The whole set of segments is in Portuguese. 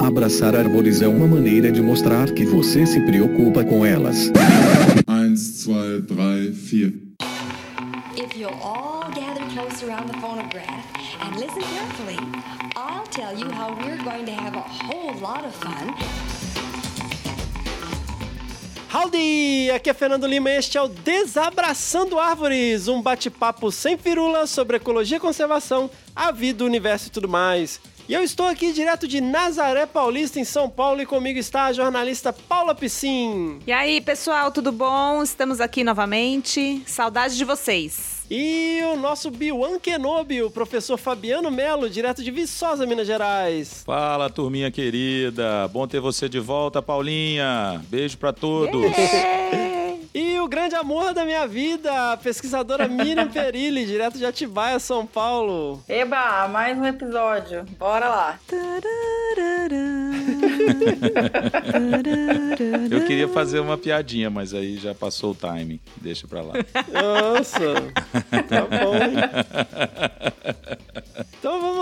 Abraçar árvores é uma maneira de mostrar que você se preocupa com elas. 1, 2, 3, 4. If you'll all gather close around the phonograph and listen carefully, I'll tell you how we're going to have a whole lot of fun. Howdy! Aqui é Fernando Lima e este é o Desabraçando Árvores, um bate-papo sem firula sobre ecologia e conservação, a vida, o universo e tudo mais. E eu estou aqui direto de Nazaré Paulista, em São Paulo, e comigo está a jornalista Paula Piscin. E aí, pessoal, tudo bom? Estamos aqui novamente. Saudade de vocês. E o nosso Biwan Kenobi, o professor Fabiano Melo, direto de Viçosa, Minas Gerais. Fala, turminha querida. Bom ter você de volta, Paulinha. Beijo pra todos. E o grande amor da minha vida, a pesquisadora Miriam Perilli, direto de Atibaia, São Paulo. Eba, mais um episódio. Bora lá. Eu queria fazer uma piadinha, mas aí já passou o timing. Deixa pra lá. Nossa, tá bom.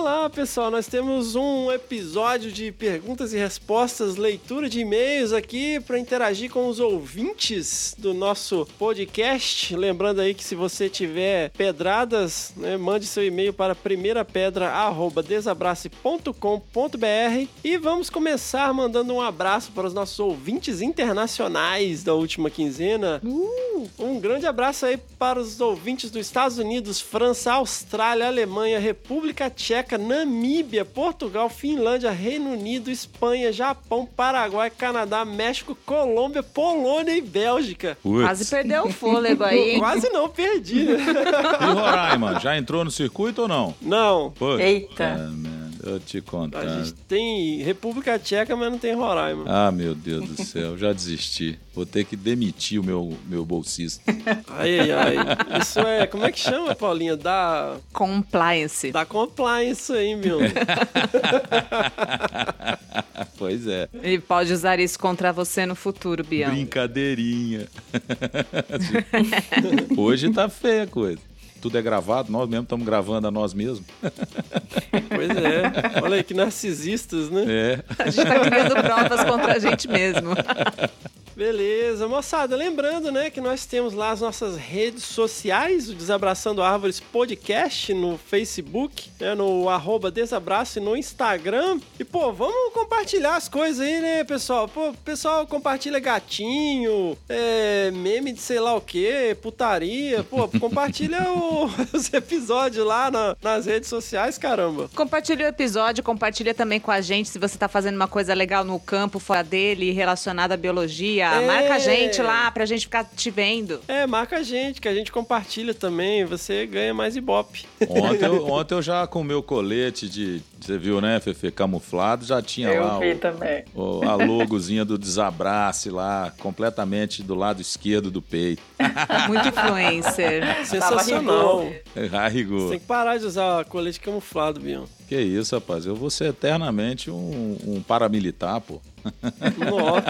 Então vamos lá, pessoal. Nós temos um episódio de perguntas e respostas, leitura de e-mails aqui para interagir com os ouvintes do nosso podcast. Lembrando aí que se você tiver pedradas, né, mande seu e-mail para primeirapedra@desabrace.com.br e vamos começar mandando um abraço para os nossos ouvintes internacionais da última quinzena. Um grande abraço aí para os ouvintes dos Estados Unidos, França, Austrália, Alemanha, República Tcheca, Namíbia, Portugal, Finlândia, Reino Unido, Espanha, Japão, Paraguai, Canadá, México, Colômbia, Polônia e Bélgica. Putz. Quase perdeu o fôlego aí. hein? Quase não perdi, né? E Roraima, já entrou no circuito ou não? Não. Pô, Eita. é, eu te A contar. gente tem República Tcheca, mas não tem Roraima. Ah, meu Deus do céu, já desisti. Vou ter que demitir o meu, meu bolsista. Ai, ai, ai. Isso é. Como é que chama, Paulinha? Da. Compliance. Da compliance aí, meu. pois é, Ele pode usar isso contra você no futuro, Bião. brincadeirinha. Hoje tá feia a coisa. Tudo é gravado, nós mesmos estamos gravando a nós mesmos. Pois é. Olha aí que narcisistas, né? É. A gente tá criando provas contra a gente mesmo. Beleza, moçada, lembrando, né, que nós temos lá as nossas redes sociais, o Desabraçando Árvores Podcast no Facebook, né, no arroba Desabraço e no Instagram. E, pô, vamos compartilhar as coisas aí, né, pessoal? Pô, o pessoal compartilha gatinho, é, meme de sei lá o que, putaria. Pô, compartilha o- os episódios lá na- nas redes sociais, caramba. Compartilha o episódio, compartilha também com a gente se você tá fazendo uma coisa legal no campo, fora dele, relacionada à biologia. É. Marca a gente lá pra gente ficar te vendo. É, marca a gente, que a gente compartilha também, você ganha mais ibope. Ontem eu, ontem eu já com o meu colete de. Você viu, né, Fefe? Camuflado, já tinha lá Eu vi o, também. o- a logozinha do desabrace lá, completamente do lado esquerdo do peito. Muito influencer. Sensacional. rigor. A rigor. Você tem que parar de usar colete camuflado, Bion. Que isso, rapaz. Eu vou ser eternamente um, um paramilitar, pô. Nossa.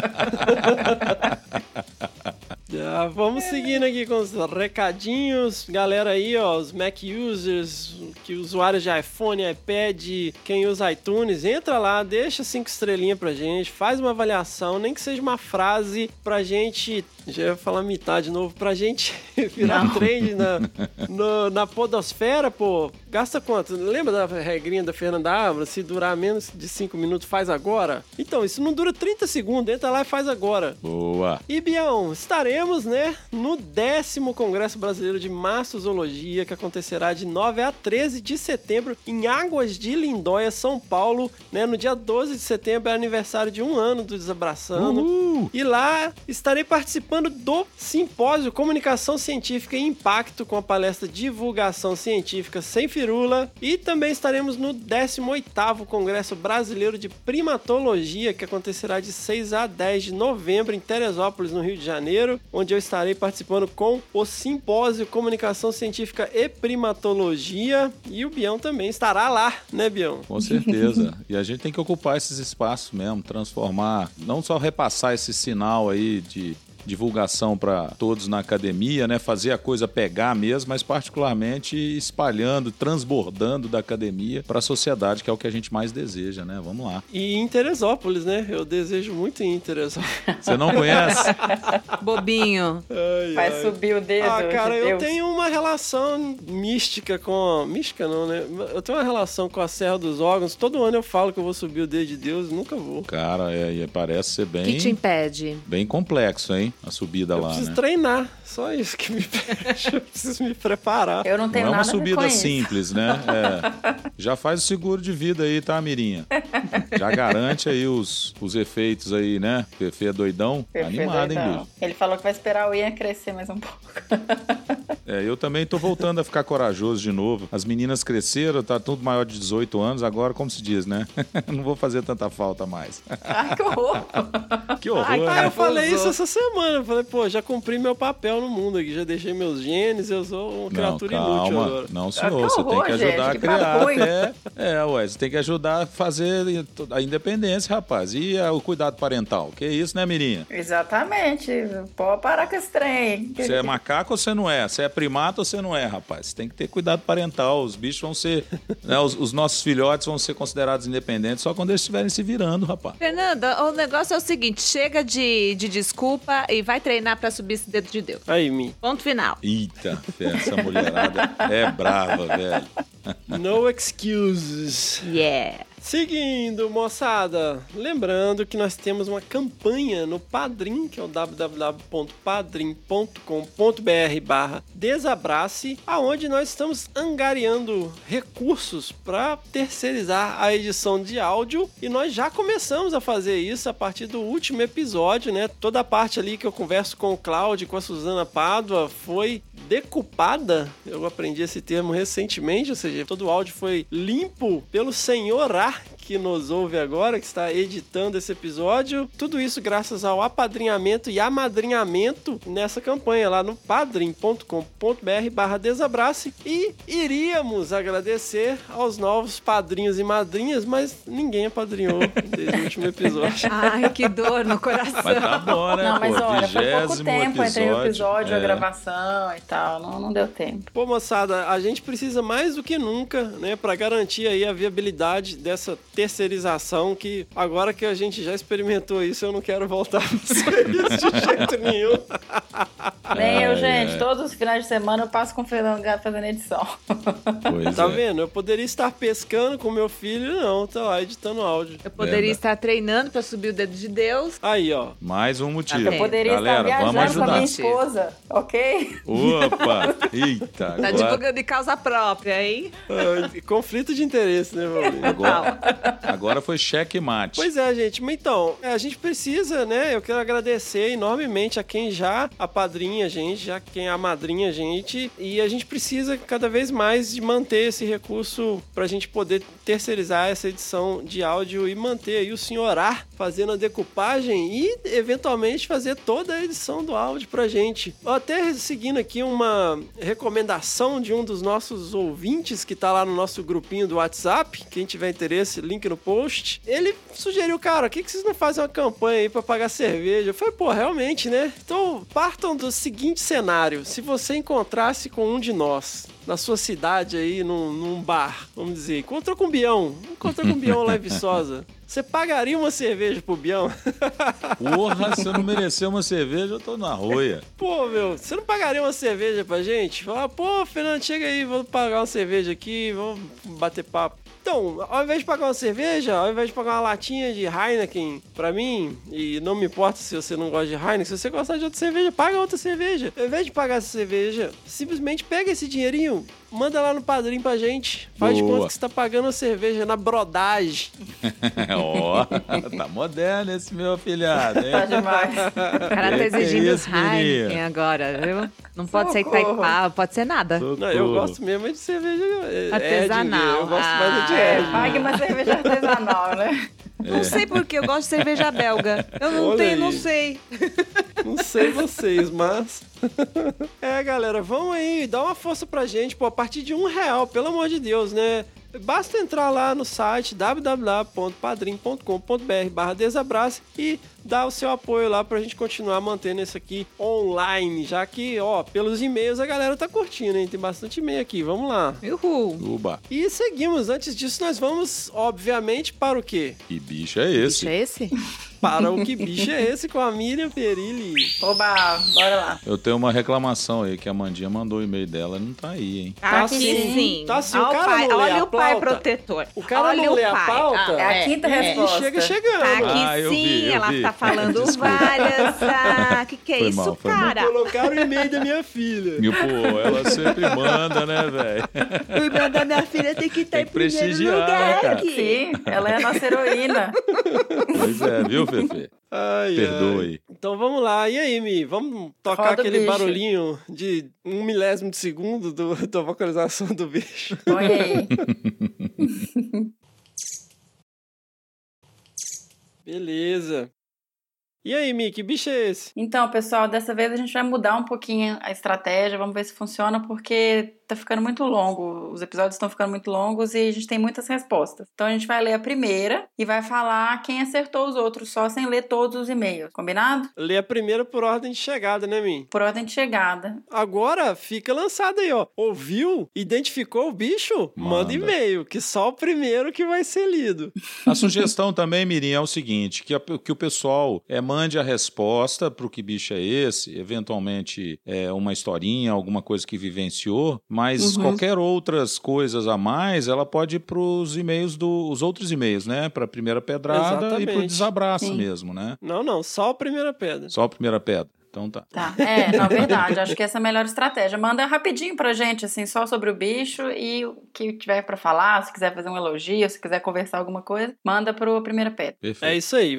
Já, vamos seguindo aqui com os recadinhos. Galera aí, ó, os Mac users, que usuários de iPhone, iPad, quem usa iTunes, entra lá, deixa cinco estrelinhas pra gente, faz uma avaliação, nem que seja uma frase pra gente. Já ia falar metade de novo, pra gente virar trend na, no- na podosfera, pô. Gasta quanto? Lembra da regrinha da Fernanda Ávila? Se durar menos de 5 minutos, faz agora? Então, isso não dura 30 segundos, entra lá e faz agora. Boa. E Bião, estaremos, né, no décimo Congresso Brasileiro de Mastozoologia, que acontecerá de 9 a 13 de setembro em Águas de Lindóia, São Paulo, né? No dia 12 de setembro é aniversário de um ano do Desabraçando. E lá estarei participando do simpósio Comunicação Científica e Impacto com a palestra Divulgação Científica Sem Firula. E também estaremos no 18º Congresso Brasileiro de Primatologia, que acontecerá de 6 a 10 de novembro em Teresópolis, no Rio de Janeiro, onde eu estarei participando com o simpósio Comunicação Científica e Primatologia. E o Bião também estará lá, né, Bião? Com certeza. e a gente tem que ocupar esses espaços mesmo, transformar, não só repassar esse sinal aí de divulgação para todos na academia, né? Fazer a coisa pegar mesmo, mas particularmente espalhando, transbordando da academia para a sociedade, que é o que a gente mais deseja, né? Vamos lá. E em Teresópolis, né? Eu desejo muito em Teresópolis. Você não conhece? Bobinho. Ai, Vai ai. subir o dedo. Ah, cara, de eu tenho uma relação mística com. Mística não, né? Eu tenho uma relação com a Serra dos Órgãos. Todo ano eu falo que eu vou subir o dedo de Deus e nunca vou. Cara, é, e parece ser O que te bem, impede? bem complexo, hein? A subida Eu lá, preciso né? treinar. Só isso que me pede. Eu preciso me preparar. Eu não Não tenho é uma nada a ver com subida simples, né? É. Já faz o seguro de vida aí, tá, Mirinha? Já garante aí os, os efeitos aí, né? Fefe é doidão. Perfeito, Animado, hein, então. bicho? Ele falou que vai esperar o Ian crescer mais um pouco. É, eu também tô voltando a ficar corajoso de novo. As meninas cresceram, tá tudo maior de 18 anos, agora, como se diz, né? Não vou fazer tanta falta mais. Ai, que horror. Que horror, Ai, Ah, né? eu falei Usou. isso essa semana. Eu falei, pô, já cumpri meu papel no mundo aqui. Já deixei meus genes, eu sou uma Não, criatura inútil calma. agora. Não, Ah, senhor. que Você tem horror, que ajudar gente, a criar até. É, ué, você tem que ajudar a fazer a independência, rapaz. E ah, o cuidado parental. Que isso, né, Mirinha? Exatamente. Pode parar com esse trem. Você é macaco ou você não é? Você é primata ou você não é, rapaz? Você tem que ter cuidado parental. Os bichos vão ser. né, os, os nossos filhotes vão ser considerados independentes só quando eles estiverem se virando, rapaz. Fernanda, o negócio é o seguinte: chega de, de desculpa e vai treinar pra subir esse dedo de Deus. Aí, Mi. Ponto final. Eita, fé, essa mulherada é brava, velho. No excuses. Yeah. Seguindo, moçada, lembrando que nós temos uma campanha no Padrim, que é o www.padrim.com.br barra Desabrace, aonde nós estamos angariando recursos para terceirizar a edição de áudio e nós já começamos a fazer isso a partir do último episódio, né? Toda a parte ali que eu converso com o Cláudio, com a Suzana Pádua, foi decupada. Eu aprendi esse termo recentemente, ou seja, todo o áudio foi limpo pelo senhor A que nos ouve agora, que está editando esse episódio. Tudo isso graças ao apadrinhamento e amadrinhamento nessa campanha lá no padrim.com.br barra desabrace. E iríamos agradecer aos novos padrinhos e madrinhas, mas ninguém apadrinhou desde o último episódio. Ai, que dor no coração. Mas tá bom, né? Não, mas pô, olha, foi pouco tempo entre o episódio e a é. gravação e tal. Não, não deu tempo. Pô, moçada, a gente precisa mais do que nunca, né, para garantir aí a viabilidade dessa terceirização que agora que a gente já experimentou isso, eu não quero voltar a fazer isso de jeito nenhum. Nem eu, gente. ai. Todos os finais de semana eu passo com o Fernando Gato fazendo edição. Pois Tá é. vendo? Eu poderia estar pescando com meu filho, não, tá lá editando áudio. Eu poderia estar treinando pra subir o dedo de Deus. Aí, ó. Mais um motivo. Eu poderia Galera, estar vamos viajando com a minha esposa, ok? Opa! Eita! Tá agora- divulgando de causa própria, hein? Ah, conflito de interesse, né, Valdir? Agora, agora foi cheque mate. Pois é, gente. Mas então, a gente precisa, né? Eu quero agradecer enormemente a quem já apadrinha a gente, já quem amadrinha a gente. E a gente precisa cada vez mais de manter esse recurso pra gente poder terceirizar essa edição de áudio e manter aí o senhor A fazendo a decupagem e eventualmente fazer toda a edição do áudio pra gente. Até seguindo aqui uma recomendação de um dos nossos ouvintes que tá lá no nosso grupinho do WhatsApp, quem tiver interesse, link no post. Ele sugeriu, cara, por que, que vocês não fazem uma campanha aí pra pagar cerveja? Eu falei, pô, realmente, né? Então, partam do seguinte cenário: se você encontrasse com um de nós na sua cidade aí, num, num bar, vamos dizer, encontrou com o Bião, encontrou com o Bião lá em Viçosa. Você pagaria uma cerveja pro Bião? Porra, se eu não merecer uma cerveja, eu tô na roia. Pô, meu, você não pagaria uma cerveja pra gente? Falar, pô, Fernando, chega aí, vamos pagar uma cerveja aqui, vamos bater papo. Então, ao invés de pagar uma cerveja, ao invés de pagar uma latinha de Heineken pra mim, e não me importa se você não gosta de Heineken, se você gostar de outra cerveja, paga outra cerveja. Ao invés de pagar essa cerveja, simplesmente pega esse dinheirinho, manda lá no padrinho pra gente. Faz de Boa. conta que você tá pagando a cerveja na brodagem. Ó, tá moderno esse meu afilhado, hein? Tá demais. O cara tá exigindo isso, Heineken agora, viu? Não pode ser Socorro. Itaipava, pode ser nada. Não, eu gosto mesmo é de cerveja é, Artesanal. Edinger, Eu gosto mais é de Ah, Edinger. Pague uma cerveja artesanal, né? Não sei porque eu gosto de cerveja belga. Eu não Olha tenho, não aí. sei. Não sei vocês, mas. é, galera, vamos aí, dá uma força pra gente, pô, a partir de um real, pelo amor de Deus, né? Basta entrar lá no site www.padrim.com.br barra desabrace e dar o seu apoio lá pra gente continuar mantendo isso aqui online, já que, ó, pelos e-mails a galera tá curtindo, hein? Tem bastante e-mail aqui, vamos lá. Uhul. Uba. E seguimos, antes disso nós vamos, obviamente, para o quê? Que bicho é esse? Bicho é esse? Para o que bicho é esse com a Miriam Perilli. Oba, bora lá. Eu tenho uma reclamação aí que a Mandinha mandou o e-mail dela e não tá aí, hein? Ah, Tá que sim. sim. Tá sim, Olha o cara pai, não lê olha a o pai pauta. protetor. O cara olha não o lê a pai. pauta. Ah, É a quinta E resposta. chega chegando. Tá aqui Ah, eu sim, vi, eu ela vi. tá falando várias. Ah, que que é Foi isso, mal, foi mal. cara? Colocaram o e-mail da minha filha. E, pô, ela sempre manda, né, velho? O e-mail da minha filha tem que estar Tem em que primeiro prestigiar, lugar né, cara? aqui. Sim, ela é a nossa heroína. Pois é, viu, Fefe? Ai, Perdoa ai. Então vamos lá. E aí, Mi? Vamos tocar Roda aquele bicho. barulhinho de um milésimo de segundo do, da vocalização do bicho. Põe aí. Beleza. E aí, Mi, que bicho é esse? Então, pessoal, dessa vez a gente vai mudar um pouquinho a estratégia, vamos ver se funciona, porque tá ficando muito longo, os episódios estão ficando muito longos e a gente tem muitas respostas. Então a gente vai ler a primeira e vai falar quem acertou os outros, só sem ler todos os e-mails, combinado? Lê a primeira por ordem de chegada, né, Mi? Por ordem de chegada. Agora fica lançado aí, ó. Ouviu? Identificou o bicho? Manda, Manda. e-mail, que só o primeiro que vai ser lido. A sugestão também, Mirim, é o seguinte: que, a- que o pessoal é, mande a resposta para o que bicho é esse, eventualmente é, uma historinha, alguma coisa que vivenciou, mas Uhum. qualquer outras coisas a mais, ela pode ir para os e-mails dos outros e-mails, né? Para a primeira pedrada e para o Exatamente. desabraço Sim. mesmo, né? Não, não, só a primeira pedra. Só a primeira pedra. Então tá. Tá, é, na verdade, acho que essa é a melhor estratégia. Manda rapidinho pra gente, assim, só sobre o bicho e o que tiver pra falar, se quiser fazer um elogio, se quiser conversar alguma coisa, manda pro primeira pedra. Perfeito. É isso aí.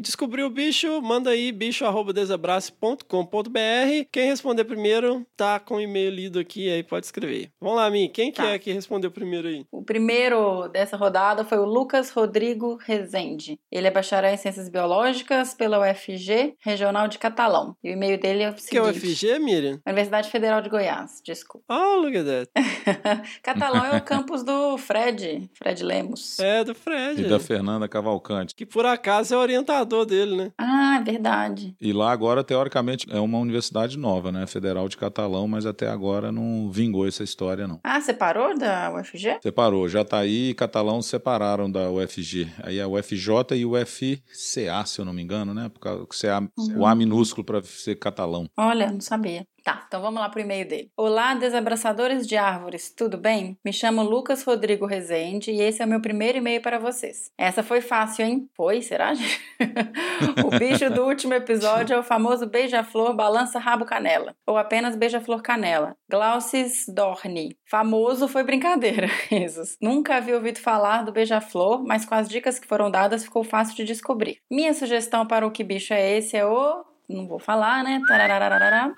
Descobriu o bicho, manda aí bicho@desabrace.com.br. Quem responder primeiro tá com o e-mail lido aqui, aí pode escrever. Vamos lá, Mi, quem que Tá. é que respondeu primeiro aí? O primeiro dessa rodada foi o Lucas Rodrigo Rezende. Ele é bacharel em Ciências Biológicas pela UFG, Regional de Catalão. E o e-mail dele é o seguinte. Que é o FG, Miriam? Universidade Federal de Goiás, desculpa. Oh, look at that. Catalão é o campus do Fred, Fred Lemos. É do Fred. E da Fernanda Cavalcante. Que por acaso é orientador dele, né? Ah, é verdade. E lá agora, teoricamente, é uma universidade nova, né? Federal de Catalão, mas até agora não vingou essa história, não. Ah, você parou da UFG? Separou. Jataí e Catalão separaram da UFG. Aí a UFJ e o UFCA, se eu não me engano, né? Por causa que CA, o A minúsculo para ser catalão. Olha, não sabia. Tá, então vamos lá pro e-mail dele. Olá, desabraçadores de árvores, tudo bem? Me chamo Lucas Rodrigo Rezende e esse é o meu primeiro e-mail para vocês. Essa foi fácil, hein? Foi, será? o bicho do último episódio é o famoso beija-flor balança rabo canela, ou apenas beija-flor canela. Glaucis dorni. Famoso foi brincadeira, risos. Nunca havia ouvido falar do beija-flor, mas com as dicas que foram dadas ficou fácil de descobrir. Minha sugestão para o que bicho é esse é o não vou falar, né? Tararararará.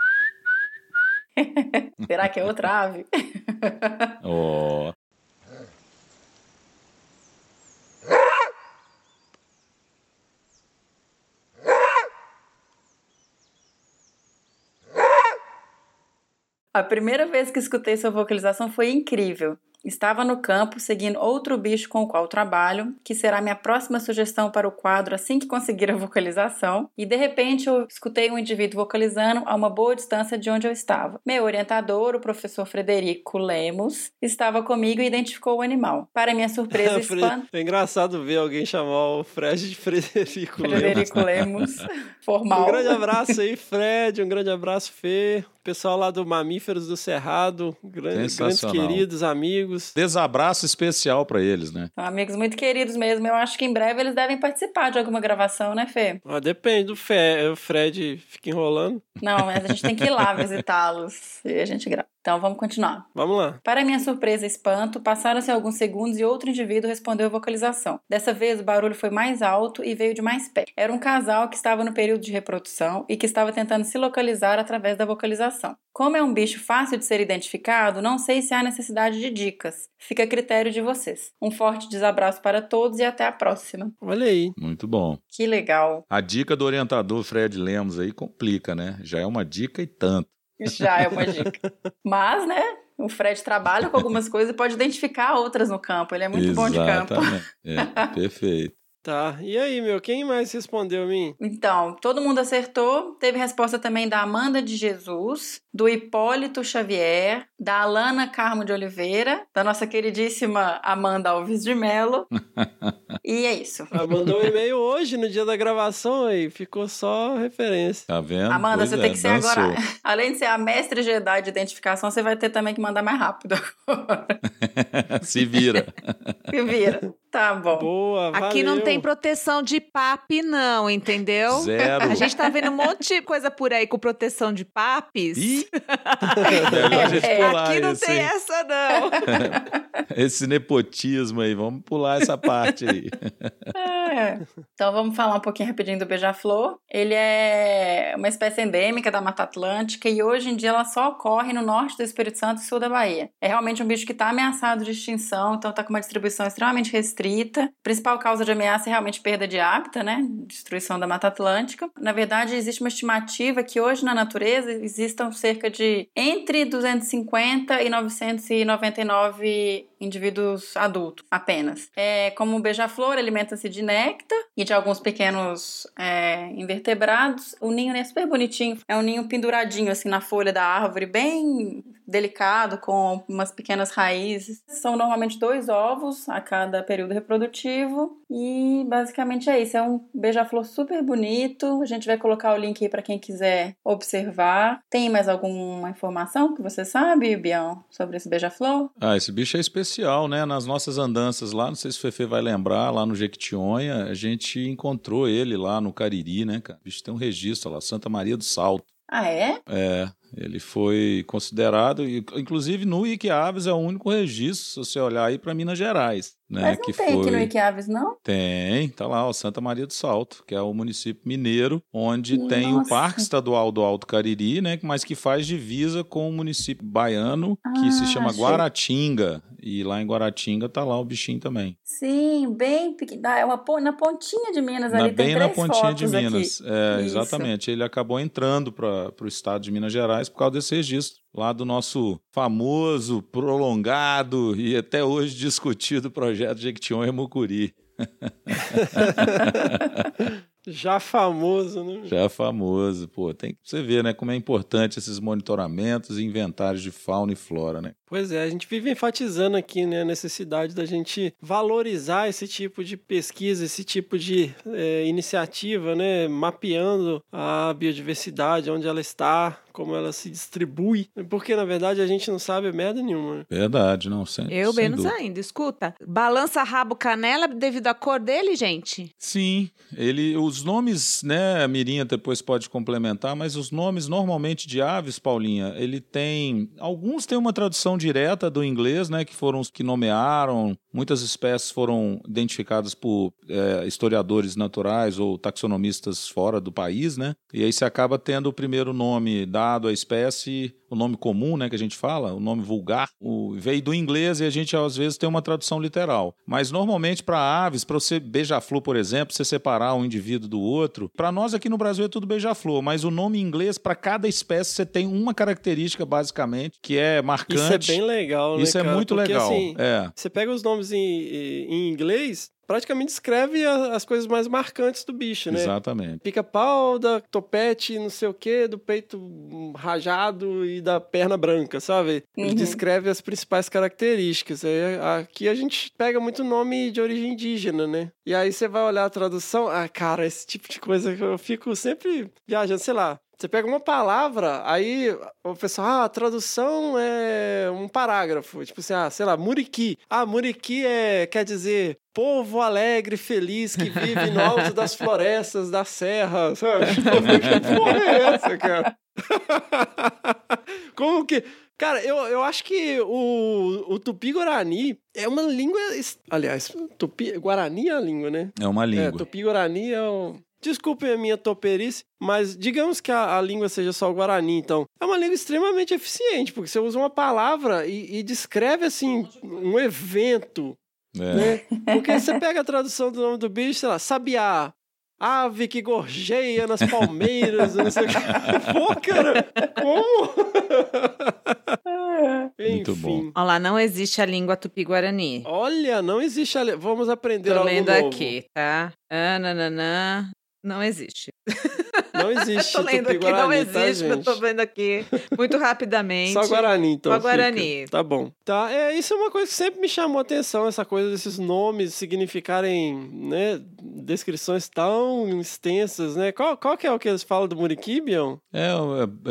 Será que é outra ave? Ó. A primeira vez que escutei sua vocalização foi incrível. Estava no campo seguindo outro bicho com o qual trabalho, que será minha próxima sugestão para o quadro assim que conseguir a vocalização, e de repente eu escutei um indivíduo vocalizando a uma boa distância de onde eu estava. Meu orientador, o professor Frederico Lemos, estava comigo e identificou o animal. Para minha surpresa e Fre- espanto, É engraçado ver alguém chamar o Fred de Frederico Lemos. Frederico Lemos, formal. Um grande abraço aí, Fred. Um grande abraço, Fê. Pessoal lá do Mamíferos do Cerrado. Grande, grandes Sensacional. queridos amigos. Desabraço especial para eles, né? Amigos muito queridos mesmo. Eu acho que em breve eles devem participar de alguma gravação, né, Fê? Ah, depende do Fé. O Fred fica enrolando. Não, mas a gente tem que ir lá visitá-los e a gente grava. Então vamos continuar. Vamos lá. Para minha surpresa e espanto, passaram-se alguns segundos e outro indivíduo respondeu a vocalização. Dessa vez o barulho foi mais alto e veio de mais perto. Era um casal que estava no período de reprodução e que estava tentando se localizar através da vocalização. Como é um bicho fácil de ser identificado, não sei se há necessidade de dicas. Fica a critério de vocês. Um forte desabraço para todos e até a próxima. Olha aí. Muito bom. Que legal. A dica do orientador Fred Lemos aí complica, né? Já é uma dica e tanto. Já é uma dica. Mas, né? O Fred trabalha com algumas coisas e pode identificar outras no campo. Ele é muito bom de campo. Exatamente. É, perfeito. Tá. E aí, meu, quem mais respondeu a mim? Então, todo mundo acertou. Teve resposta também da Amanda de Jesus, do Hipólito Xavier, da Alana Carmo de Oliveira, da nossa queridíssima Amanda Alves de Melo. e é isso. Ela mandou um e-mail hoje, no dia da gravação, aí. Ficou só referência. Tá vendo? Amanda, Pois você é, tem que ser dançou. agora. Além de ser a mestre Jedi de identificação, você vai ter também que mandar mais rápido. Se vira. Se vira. Tá bom. Boa, Aqui não valeu. Tem proteção de PAP, não, entendeu? Zero. A gente tá vendo um monte de coisa por aí com proteção de PAPs. Ih! Melhor a gente É, pular Aqui não esse, tem hein? essa, não. esse nepotismo aí. Vamos pular essa parte aí. É. Então vamos falar um pouquinho rapidinho do beija-flor. Ele é uma espécie endêmica da Mata Atlântica e hoje em dia ela só ocorre no norte do Espírito Santo e sul da Bahia. É realmente um bicho que está ameaçado de extinção, então está com uma distribuição extremamente restrita. A principal causa de ameaça é realmente perda de hábitat, né? Destruição da Mata Atlântica. Na verdade, existe uma estimativa que hoje na natureza existam cerca de entre 250 e 999 indivíduos adultos apenas. É, como o beija-flor alimenta-se de néctar e de alguns pequenos é, invertebrados. O ninho é super bonitinho, é um ninho penduradinho assim na folha da árvore, bem delicado, com umas pequenas raízes. São normalmente dois ovos a cada período reprodutivo e basicamente é isso. É um beija-flor super bonito. A gente vai colocar o link aí para quem quiser observar. Tem mais alguma informação que você sabe, Bião, sobre esse beija-flor? Ah, esse bicho é especial, né? Nas nossas andanças lá, não sei se o Fefe vai lembrar, lá no Jequitinhonha, a gente encontrou ele lá no Cariri, né, cara? O bicho tem um registro lá, Santa Maria do Salto. Ah, é? É, ele foi considerado, inclusive no Wikiaves é o único registro, se você olhar aí para Minas Gerais, né? Mas não que tem foi... aqui no Iquiaves, não? Tem, tá lá, ó, Santa Maria do Salto, que é o município mineiro, onde tem o Nossa. Parque Estadual do Alto Cariri, né, mas que faz divisa com o município baiano, que se Ah, chama achei. Guaratinga. E lá em Guaratinga tá lá o bichinho também. Sim, bem pequeno. É uma, na pontinha de Minas Na- ali. tem bem na três pontinha de. Minas. É, exatamente. Ele acabou entrando para o estado de Minas Gerais por causa desse registro. Lá do nosso famoso, prolongado e até hoje discutido projeto Jequitinhonha Mucuri. Já famoso, né? Já famoso, pô, tem que você ver, né, como é importante esses monitoramentos e inventários de fauna e flora, né? Pois é, a gente vive enfatizando aqui né, a necessidade da gente valorizar esse tipo de pesquisa, esse tipo de é, iniciativa, né, mapeando a biodiversidade, onde ela está, como ela se distribui, porque na verdade a gente não sabe merda nenhuma. né? Verdade, não, sem, Eu sem menos dúvida. ainda. Escuta, balança rabo canela devido à cor dele, gente? Sim, ele, os nomes, né, a Mirinha depois pode complementar, mas os nomes normalmente de aves, Paulinha, ele tem, alguns têm uma tradução direta do inglês, né, que foram os que nomearam, muitas espécies foram identificadas por é, historiadores naturais ou taxonomistas fora do país, né, e aí você acaba tendo o primeiro nome dado à espécie, o nome comum, né, que a gente fala, o nome vulgar, o, veio do inglês e a gente às vezes tem uma tradução literal. Mas normalmente para aves, para você beija-flor, por exemplo, você separar um indivíduo do outro, para nós aqui no Brasil é tudo beija-flor, mas o nome em inglês para cada espécie você tem uma característica basicamente que é marcante. Isso é bem legal, né? Isso é cara? muito Porque, legal. assim, É. Você pega os nomes em, em inglês, praticamente escreve as coisas mais marcantes do bicho, né? Exatamente. Pica-pau, da topete, não sei o que, do peito rajado e da perna branca, sabe? Ele Uhum. descreve as principais características. Aí, aqui a gente pega muito nome de origem indígena, né? E aí você vai olhar a tradução, ah, cara, esse tipo de coisa que eu fico sempre viajando, sei lá. Você pega uma palavra, aí o pessoal, ah, a tradução é um parágrafo. Tipo assim, ah, sei lá, muriqui. Ah, muriqui é, quer dizer povo alegre, feliz, que vive no alto das florestas, da serra, sabe? que porra é essa, cara? Como que... Cara, eu, eu acho que o, o Tupi-Guarani é uma língua... Aliás, Tupi, Guarani é a língua, né? É uma É, língua. Tupi-Guarani é o... Desculpem a minha toperice, mas digamos que a, a língua seja só o Guarani, então. É uma língua extremamente eficiente, porque você usa uma palavra e, e descreve, assim, um evento, É. né? Porque você pega a tradução do nome do bicho, sei lá, sabiá, ave que gorjeia nas palmeiras, não sei o que. Pô, cara, como? Muito Enfim. bom. Olha lá, não existe a língua tupi-guarani. Olha, não existe. Ale... Vamos aprender Tô algo lendo novo. aqui, tá? Ah, nananã. Não existe. Não existe tô lendo aqui, não tá, existe, eu gente? tô vendo aqui muito rapidamente. Só Guarani, então. Só Guarani. fica. Tá bom. Tá, é, isso é uma coisa que sempre me chamou a atenção, essa coisa desses nomes significarem, né, descrições tão extensas, né? Qual, qual que é o que eles falam do Muriquibion? É, é,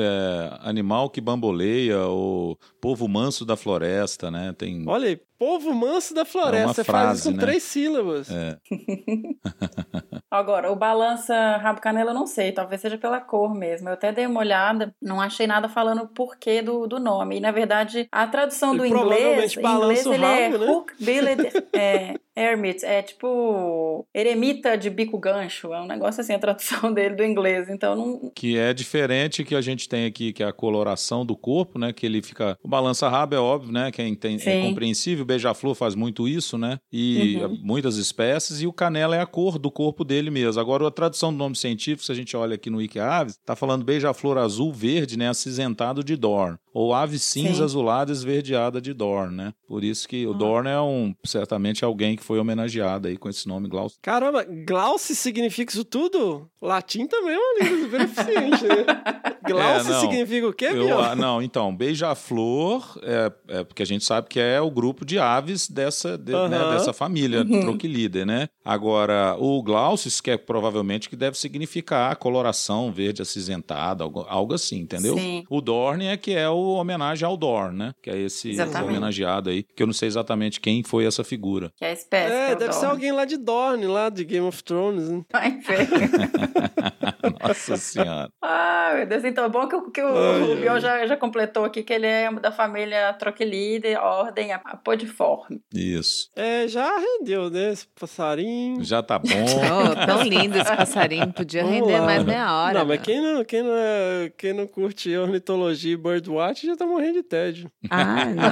é, animal que bamboleia, o povo manso da floresta, né? Tem. Olha aí, povo manso da É floresta. uma Você faz frase, isso com né? três sílabas. É, Agora, o balança rabo canela eu não sei, talvez seja pela cor mesmo. Eu até dei uma olhada, não achei nada falando o porquê do, do nome. E na verdade, a tradução do Ele inglês, em inglês ele é né? hook-billed é, hermit, é tipo eremita de bico gancho, é um negócio assim a tradução dele do inglês. Então não que é diferente que a gente tem aqui, que é a coloração do corpo, né? Que ele fica. O balança-rabo é óbvio, né? Quem tem, é Sim. compreensível. O beija-flor faz muito isso, né? E Uhum. muitas espécies. E o canela é a cor do corpo dele mesmo. Agora, a tradução do nome científico, se a gente olha aqui no Wikiaves, tá falando beija-flor azul verde, né? Acinzentado de Dorn. Ou ave cinza Sim. azulada esverdeada de Dorn, né? Por isso que o Ah. Dorn é um, certamente, alguém que foi homenageado aí com esse nome Glaucio. Caramba, Glauce significa isso tudo? Latim também é uma língua super eficiente, né? Glauce É, não. significa o quê, Eu, não, então, beija-flor é, é porque a gente sabe que é o grupo de aves dessa, de- né, dessa família troquilida, né? Agora, o glaucis, que é provavelmente que deve significar coloração verde acinzentada, algo, algo assim, entendeu? Sim. O Dorn é que é o homenagem ao Dorn, né? Que é esse Exatamente. homenageado aí, que eu não sei exatamente quem foi essa figura. que é a espécie. É, deve ser alguém lá de Dorne, lá de Game of Thrones, né? Ai. Nossa senhora. Ai, meu Deus, então é bom que, o- que o, Ai, o. Bion já, já completou aqui que ele é da família Troquilide, ordem apodiforme. Isso. É, já rendeu, né? Esse passarinho. Já tá bom. Oh, tão lindo esse passarinho. Podia Vamos render lá. mais meia hora. Não, mas meu. quem não, quem, não é, quem não curte ornitologia e birdwatch já tá morrendo de tédio. Ah, não.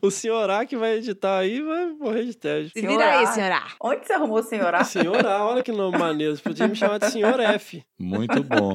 O senhor A que vai editar aí vai morrer de tédio. Se vira aí, senhora. Onde você arrumou o senhor A? Senhor A, olha que nome maneiro. Você podia me chamar de senhor F. Muito bom.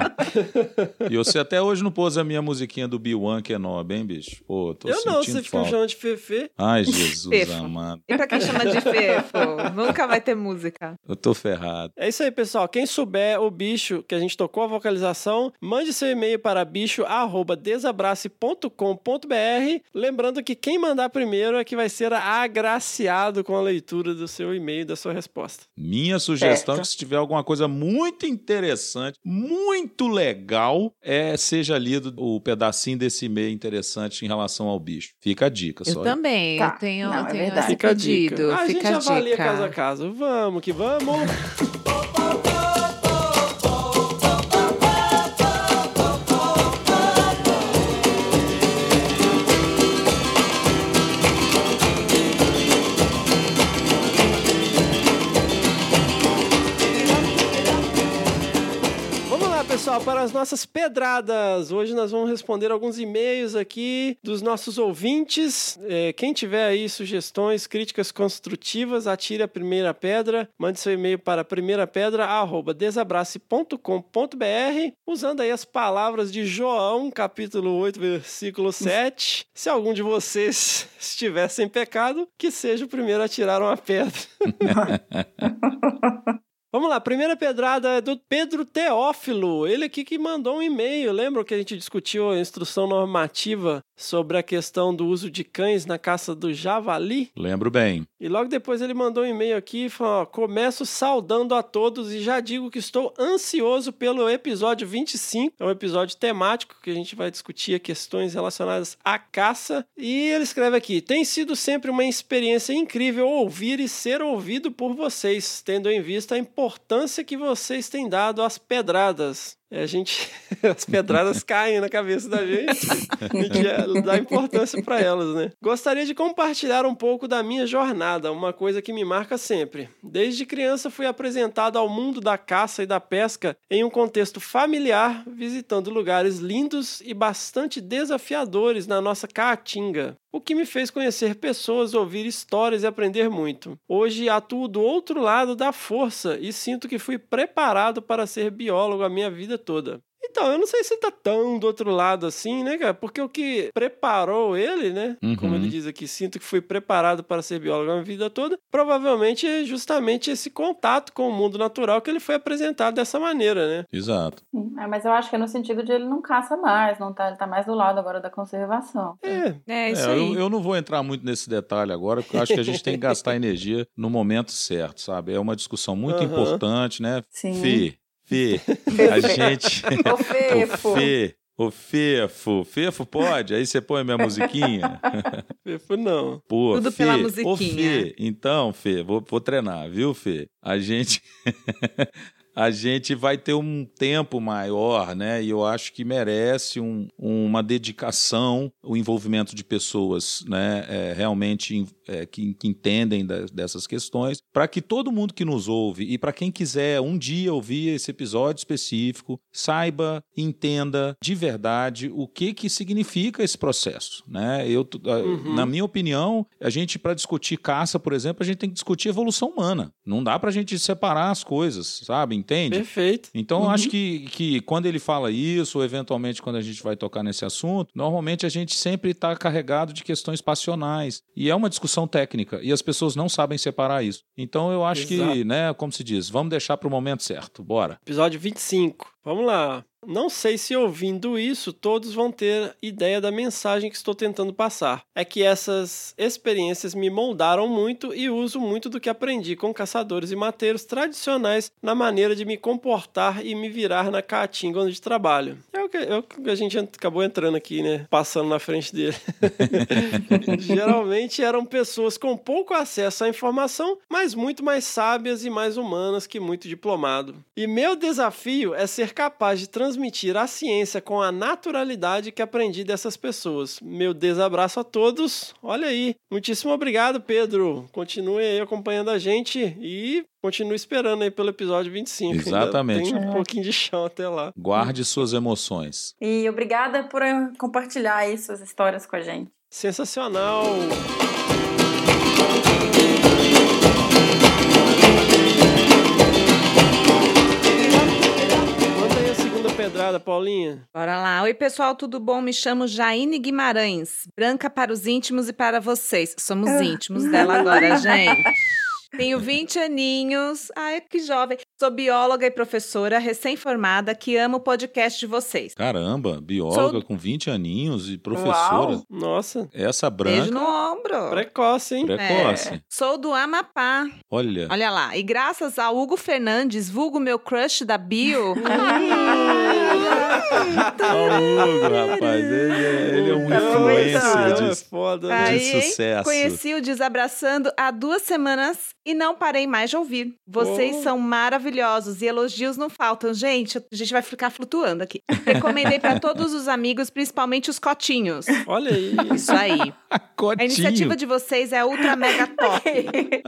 e você até hoje não pôs a minha musiquinha do B1 que é nova, hein, bicho? Pô, tô Eu não, você fica me chamando de Fefe. Ai, Jesus Fefo. amado. E pra quem chama de fefo? Nunca vai ter música. Eu tô ferrado. É isso aí, pessoal. Quem souber o bicho que a gente tocou a vocalização, mande seu e-mail para bicho@desabrace.com.br. Lembrando que quem mandar primeiro é que vai ser agraciado com a leitura do seu e-mail e da sua resposta. Minha sugestão é Certo. que se tiver alguma coisa muito interessante, muito legal, é seja lido o pedacinho desse e-mail interessante em relação ao bicho. Fica a dica Eu só. também. Tá. Eu tenho, Não, eu é tenho verdade. esse Fica a pedido. dica. A Fica gente a avalia dica. caso a caso. Vamos que vamos. lá, para as nossas pedradas. Hoje nós vamos responder alguns e-mails aqui dos nossos ouvintes. É, quem tiver aí sugestões, críticas construtivas, atire a primeira pedra. Mande seu e-mail para primeirapedra@desabrace.com.br, usando aí as palavras de João, capítulo 8, versículo 7. Se algum de vocês estiver sem pecado, que seja o primeiro a tirar uma pedra. Vamos lá, primeira pedrada é do Pedro Teófilo. Ele aqui que mandou um e-mail. Lembram que a gente discutiu a instrução normativa sobre a questão do uso de cães na caça do javali? Lembro bem. E logo depois ele mandou um e-mail aqui e falou: ó, Começo saudando a todos e já digo que estou ansioso pelo episódio 25. É um episódio temático que a gente vai discutir questões relacionadas à caça. E ele escreve aqui: Tem sido sempre uma experiência incrível ouvir e ser ouvido por vocês, tendo em vista a importância que vocês têm dado às pedradas. É, a gente, as pedradas caem na cabeça da gente. Gente é, dá importância para elas, né? Gostaria de compartilhar um pouco da minha jornada, uma coisa que me marca sempre. Desde criança fui apresentado ao mundo da caça e da pesca em um contexto familiar, visitando lugares lindos e bastante desafiadores na nossa caatinga. O que me fez conhecer pessoas, ouvir histórias e aprender muito. Hoje atuo do outro lado da força e sinto que fui preparado para ser biólogo a minha vida toda. Então, eu não sei se tá tão do outro lado assim, né, cara? Porque o que preparou ele, né? Uhum. Como ele diz aqui, sinto que fui preparado para ser biólogo a minha vida toda. Provavelmente é justamente esse contato com o mundo natural que ele foi apresentado dessa maneira, né? Exato. É, mas eu acho que é no sentido de ele não caça mais, não tá, ele tá mais do lado agora da conservação. É, É isso É, aí. eu, eu não vou entrar muito nesse detalhe agora, porque eu acho que a gente tem que gastar energia no momento certo, sabe? É uma discussão muito Aham. importante, né? Sim. Fê, Fê, a gente. Ô, O Fefo. Fê, o Fefo. Fefo pode? Aí você põe a minha musiquinha. Fefo não. Pô, Tudo Fê, pela Ô, musiquinha. Fê, então, Fê, vou, vou treinar, viu, Fê? A gente. A gente vai ter um tempo maior, né? E eu acho que merece um- uma dedicação, o envolvimento de pessoas, né? é, realmente é, que, que entendem da- dessas questões, para que todo mundo que nos ouve e para quem quiser um dia ouvir esse episódio específico, saiba, entenda de verdade o que que significa esse processo, né? Eu, Uhum. na minha opinião, a gente para discutir caça, por exemplo, a gente tem que discutir evolução humana. Não dá para a gente separar as coisas, sabe? Entende? Perfeito. Então, eu Uhum. acho que, que quando ele fala isso, ou eventualmente quando a gente vai tocar nesse assunto, normalmente a gente sempre está carregado de questões passionais. E é uma discussão técnica, e as pessoas não sabem separar isso. Então, eu acho que, Exato. né, como se diz, vamos deixar para o momento certo. Bora. Episódio 25. Vamos lá. Não sei se ouvindo isso todos vão ter ideia da mensagem que estou tentando passar. É que essas experiências me moldaram muito e uso muito do que aprendi com caçadores e mateiros tradicionais na maneira de me comportar e me virar na caatinga onde trabalho. É o que, é o que a gente acabou entrando aqui, né? Passando na frente dele. Geralmente eram pessoas com pouco acesso à informação, mas muito mais sábias e mais humanas que muito diplomado. E meu desafio é ser capaz de transmitir a ciência com a naturalidade que aprendi dessas pessoas. Meu desabraço a todos. Olha aí. Muitíssimo obrigado, Pedro. Continue aí acompanhando a gente e continue esperando aí pelo episódio 25. Ainda Exatamente. Tem um pouquinho de chão até lá. Guarde suas emoções. E obrigada por compartilhar aí suas histórias com a gente. Sensacional. Pedrada, Paulinha. Bora lá. Oi, pessoal, tudo bom? Me chamo Jaine Guimarães. Branca para os íntimos e para vocês. Somos íntimos dela agora, gente. Tenho 20 aninhos. Ai, que jovem. Sou bióloga e professora recém-formada que ama o podcast de vocês. Caramba, bióloga Sou- com 20 aninhos e professora. Uau. Nossa, Essa Beijo branca, no ombro. precoce, hein? precoce. É. Sou do Amapá. Olha. Olha lá. E graças a Hugo Fernandes, vulgo meu crush da bio. O Hugo, rapaz. Ele é, ele é um influencer cara é de, foda, né? Aí, de sucesso. Conheci o Desabraçando há duas semanas e não parei mais de ouvir. Vocês Oh. são maravilhosos e elogios não faltam. Gente, a gente vai ficar flutuando aqui. Recomendei para todos os amigos, principalmente os cotinhos. Olha aí. Isso aí. A Cotinho. iniciativa de vocês é ultra mega top.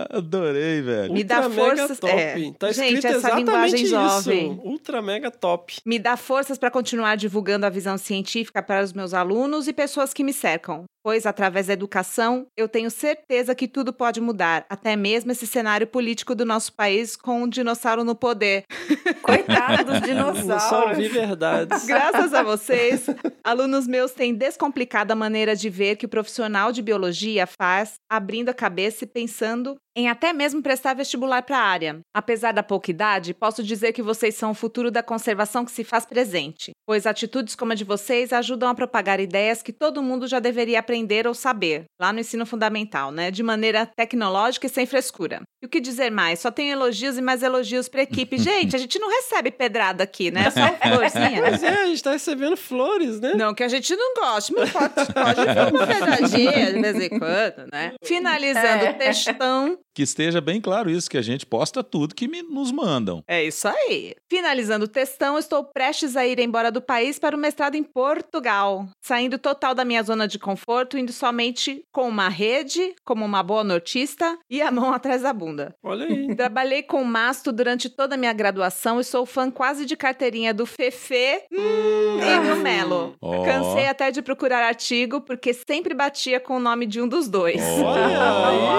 Adorei, velho. Me dá Ultra mega forças- top. é. Tá Gente, escrito essa exatamente linguagem isso. jovem. Ultra mega top. Me dá forças para continuar divulgando a visão científica para os meus alunos e pessoas que me cercam. Pois, através da educação, eu tenho certeza que tudo pode mudar, até mesmo esse cenário político do nosso país com um dinossauro no poder. Coitado dos Só dinossauros. ouvi verdades. Graças a vocês, alunos meus têm descomplicado a maneira de ver que o profissional de biologia faz, abrindo a cabeça e pensando em até mesmo prestar vestibular para a área. Apesar da pouca idade, posso dizer que vocês são o futuro da conservação que se faz presente, pois atitudes como a de vocês ajudam a propagar ideias que todo mundo já deveria aprender ou saber, lá no ensino fundamental, né? De maneira tecnológica e sem frescura. E o que dizer mais? Só tenho elogios e mais elogios para a equipe. Gente, a gente não recebe pedrada aqui, né? Só florzinha. Mas é, a gente tá recebendo flores, né? Não que a gente não goste, mas pode, pode uma pedradinha de vez em quando, né? Finalizando É. o textão. Que esteja bem claro isso, que a gente posta tudo que me- nos mandam. É isso aí. Finalizando o textão, estou prestes a ir embora do país para o mestrado em Portugal. Saindo total da minha zona de conforto, indo somente com uma rede, como uma boa nortista, e a mão atrás da bunda. Olha aí. Trabalhei com masto durante toda a minha graduação e sou fã quase de carteirinha do Fefe Hum, e do Melo. Ó. Cansei até de procurar artigo, porque sempre batia com o nome de um dos dois. Olha aí.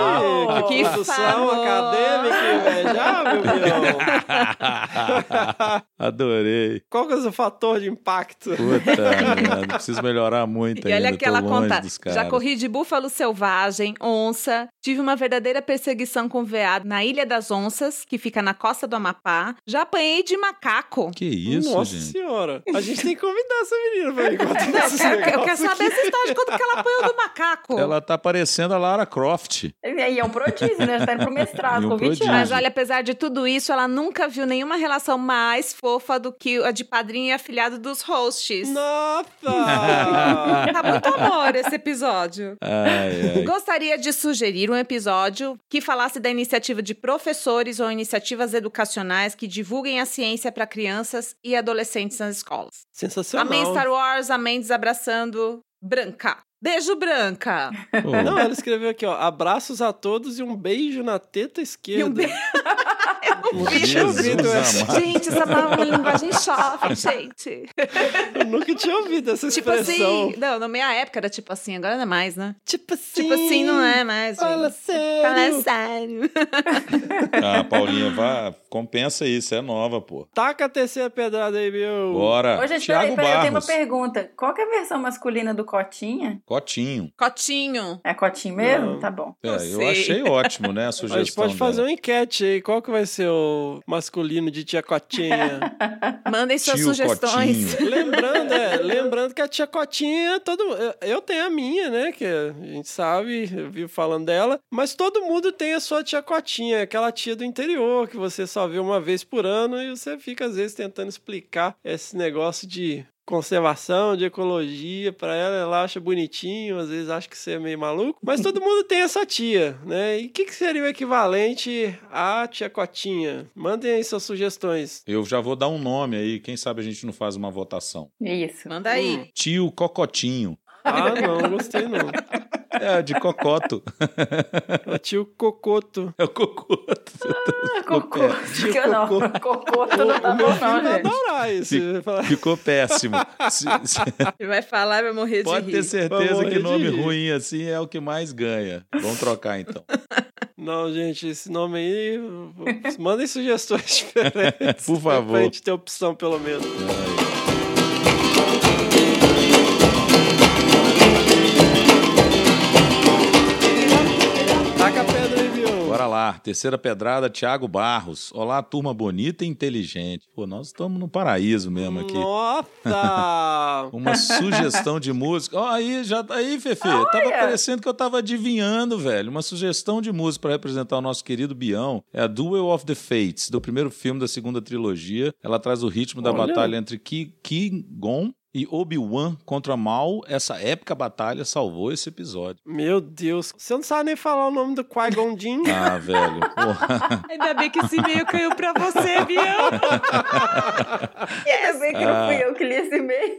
Que produção Formação favor. acadêmica invejável, Bião. Adorei. Qual que é o seu fator de impacto? Puta merda, preciso melhorar muito E ainda. olha que ela tô longe conta. Já corri de búfalo selvagem, onça, tive uma verdadeira perseguição com veado na Ilha das Onças, que fica na costa do Amapá. Já apanhei de macaco. Que isso, Nossa gente? senhora. A gente tem que convidar essa menina pra contar Eu eu quero saber essa história de quando que ela apanhou do macaco. Ela tá parecendo a Lara Croft. E aí é um prodígio, né? Já tá indo pro mestrado com 20 prodígio. anos. Mas olha, apesar de tudo isso, ela nunca viu nenhuma relação mais fofa do que a de padrinho e afilhado dos hosts. Nossa! Tá muito amor esse episódio. Ai, ai. Gostaria de sugerir um episódio que falasse da iniciativa de professores ou iniciativas educacionais que divulguem a ciência para crianças e adolescentes nas escolas. Sensacional. Amém Star Wars, amém desabraçando Branca. Beijo, Branca. Pô, Não, ela escreveu aqui, ó. Abraços a todos e um beijo na teta esquerda. E um beijo. Nunca tinha Jesus ouvido essa. Gente, essa é uma linguagem jovem, gente. Eu nunca tinha ouvido essa Tipo expressão. assim. Não, na minha época era tipo assim, agora não é mais, né? Tipo assim. Tipo assim, não é mais, gente. Fala Fala sério. sério. Ah, Paulinha, vá, compensa isso, é nova, pô. Taca a terceira pedrada aí, meu. Bora. Ô, gente, Thiago peraí, peraí, eu tenho uma pergunta. Qual que é a versão masculina do Cotinha? Cotinho. Cotinho. É Cotinho mesmo? Não. Tá bom. É, Eu eu achei ótimo, né, a A sugestão gente pode fazer dela. uma enquete aí. Qual que vai ser o masculino de tia Cotinha? Mandem suas Tio sugestões. Cotinho. lembrando, é, lembrando que a tia Cotinha, todo, eu- eu tenho a minha, né? Que a gente sabe, eu vivo falando dela. Mas todo mundo tem a sua tia Cotinha, aquela tia do interior que você só vê uma vez por ano e você fica, às vezes, tentando explicar esse negócio de conservação, de ecologia para ela, ela acha bonitinho, às vezes acha que você é meio maluco, mas todo mundo tem essa tia, né? E o que, que seria o equivalente à tia Cotinha? Mandem aí suas sugestões. Eu já vou dar um nome aí, quem sabe a gente não faz uma votação. Isso. Manda aí. Tio Cocotinho. Ah, não, não gostei não. É, de cocoto. É tio Cocoto. É o cocoto. Ah, cocô. Tio Que eu não. Cocô. Cocô, tu O, não tá o bom, não, vai gente. adorar isso. Ficou péssimo. Se- vai falar e vai morrer pode de ter rir. certeza morrer que de nome ruim assim é o que mais ganha. Vamos trocar então. Não, gente, esse nome aí. Mandem sugestões diferentes. Por favor. Pra gente ter opção, pelo menos. Lá, terceira pedrada, Thiago Barros. Olá, turma bonita e inteligente. Pô, nós estamos no paraíso mesmo aqui. Nossa! Uma sugestão de música. Ó, aí, já tá aí, Fefe. Tava parecendo que eu tava adivinhando, velho. Uma sugestão de música para representar o nosso querido Bião. É a Duel of the Fates, do primeiro filme da segunda trilogia. Ela traz o ritmo da Olha. batalha entre Ki, Ki Gon e Obi-Wan contra Mal. Essa épica batalha salvou esse episódio. Meu Deus. Você não sabe nem falar o nome do Qui-Gon Jinn? Ah, velho. Porra. Ainda bem que esse e-mail caiu pra você, Bião. Ainda bem que não fui eu que li esse e-mail.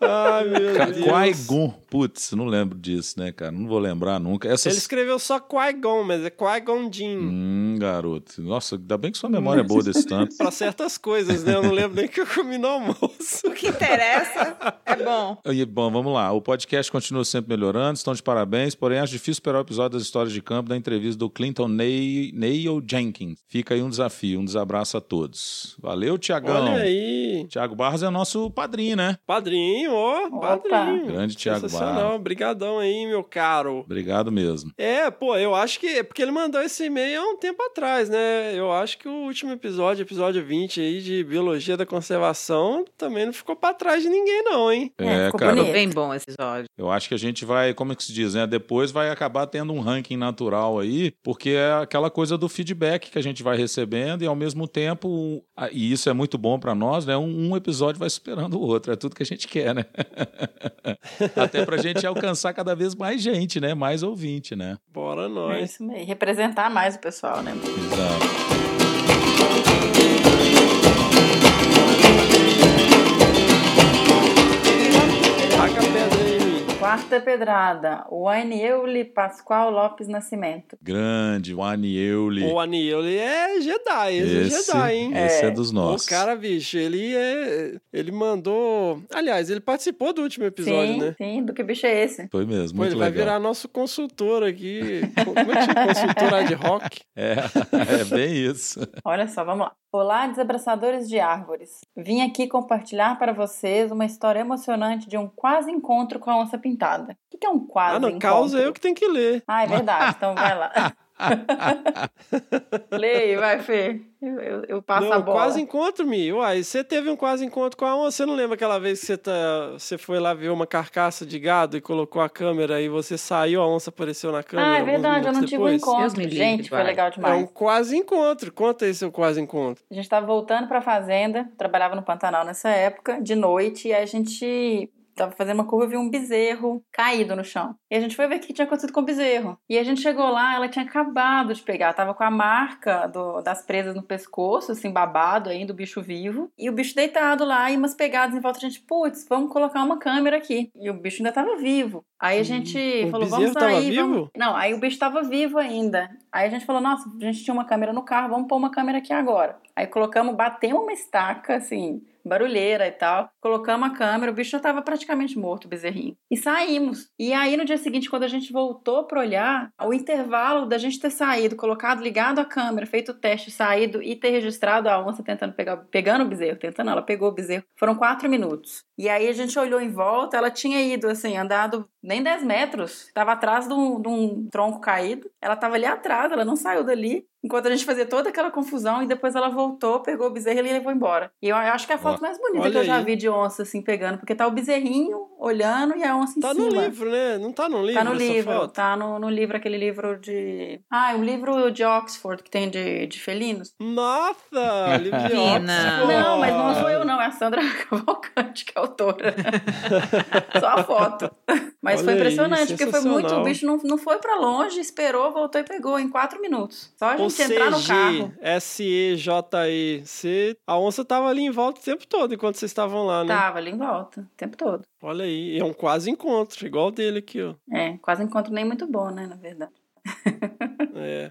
Ai, meu Ca- Deus. Qui-Gon. Putz, não lembro disso, né, cara? Não vou lembrar nunca. Essas... Ele escreveu só Qui-Gon, mas é Qui-Gon Jinn. Hum, garoto. Nossa, ainda bem que sua memória é boa desse tanto. Pra certas coisas, né? Eu não lembro nem que eu comi no almoço. O que interessa é bom. E, bom, vamos lá. O podcast continua sempre melhorando, estão de parabéns, porém acho difícil esperar o episódio das histórias de campo da entrevista do Clinton Neil, Neil Jenkins. Fica aí um desafio, um desabraço a todos. Valeu, Tiagão. Olha aí. Tiago Barros é nosso padrinho, né? Padrinho, ó, padrinho. Grande Thiago Sensacional. Barros. Obrigadão aí, meu caro. Obrigado mesmo. É, pô, eu acho que. É porque ele mandou esse e-mail há um tempo atrás, né? Eu acho que o último episódio, episódio 20 aí de Biologia da Conservação, também não ficou pra trás de ninguém, não, hein? É, ficou cara. bonito. Bem bom esse episódio. Eu acho que a gente vai, como é que se diz, né? Depois vai acabar tendo um ranking natural aí, porque é aquela coisa do feedback que a gente vai recebendo e ao mesmo tempo, e isso é muito bom pra nós, né? Um, um episódio vai superando o outro, é tudo que a gente quer, né? Até pra gente alcançar cada vez mais gente, né? Mais ouvinte, né? Bora É nós. isso mesmo. Representar mais o pessoal, né? Exato. Quarta pedrada, o Anieuli Pascoal Lopes Nascimento. Grande, o Anieuli. O Aniel, ele é Jedi, esse, Esse, é Jedi, hein? esse é, É. dos nossos. O cara, bicho, ele é. Ele mandou. Aliás, ele participou do último episódio, sim, né? sim, do que bicho é esse? Foi mesmo, Pô, muito ele vai legal. virar nosso consultor aqui. Como é que chama? Consultor ad hoc. É, é bem isso. Olha só, vamos lá. Olá, desabraçadores de árvores. Vim aqui compartilhar para vocês uma história emocionante de um quase encontro com a onça pintada. O que é um quase Ah, não, encontro? causa eu que tenho que ler. Ah, é verdade, então vai lá. Leia, vai, Fê. Eu, eu, passo a não, bola. quase encontro-me. Uai, você teve um quase encontro com a onça. Você não lembra aquela vez que você, tá, você foi lá ver uma carcaça de gado e colocou a câmera e você saiu, a onça apareceu na câmera? Ah, é verdade, eu não tive um encontro. livre, Gente, foi vai. legal É um demais. quase encontro. Conta aí seu quase encontro. A gente estava voltando para a fazenda, trabalhava no Pantanal nessa época, de noite, e a gente tava fazendo uma curva e viu um bezerro caído no chão. E a gente foi ver o que tinha acontecido com o bezerro. E a gente chegou lá, ela tinha acabado de pegar, tava com a marca do- das presas no pescoço, assim, babado ainda, o bicho vivo. E o bicho deitado lá, e umas pegadas em volta, a gente, putz, vamos colocar uma câmera aqui. E o bicho ainda tava vivo. Aí a gente o falou, vamos sair, vamos... vivo? Não, aí o bicho tava vivo ainda. Aí a gente falou, nossa, a gente tinha uma câmera no carro, vamos pôr uma câmera aqui agora. Aí colocamos, batemos uma estaca, assim, barulheira e tal. Colocamos a câmera, o bicho já tava praticamente morto, o bezerrinho. E saímos. E aí no dia seguinte, quando a gente voltou pra olhar, o intervalo da gente ter saído, colocado, ligado a câmera, feito o teste, saído e ter registrado a onça tentando pegar, pegando o bezerro, tentando, ela pegou o bezerro, foram quatro minutos. E aí a gente olhou em volta, ela tinha ido, assim, andado nem 10 metros, tava atrás de um, de um tronco caído, ela tava ali atrás, ela não saiu dali. Enquanto a gente fazia toda aquela confusão e depois ela voltou, pegou o bezerro e levou embora. E eu acho que é a foto Ó, mais bonita que eu já aí. vi de onça, assim, pegando, porque tá o bezerrinho olhando e a onça em Tá cima. no livro, né? Não tá no livro Tá no essa livro, foto? tá no, no livro, aquele livro de. Ah, um livro de Oxford que tem de, de felinos. Nossa, livro de. Oxford. Não, mas não sou eu, não, é a Sandra Cavalcante, que é a autora. Só a foto. Mas Olha foi aí, impressionante, porque foi muito. O bicho não, não foi pra longe, esperou, voltou e pegou em quatro minutos. Só a gente no carro. S-E-J-E. Você- A onça tava ali em volta o tempo todo enquanto vocês estavam lá, né? Tava ali em volta, o tempo todo. Olha aí, é um quase encontro, igual o dele aqui, ó. É, quase encontro nem muito bom, né, na verdade. É.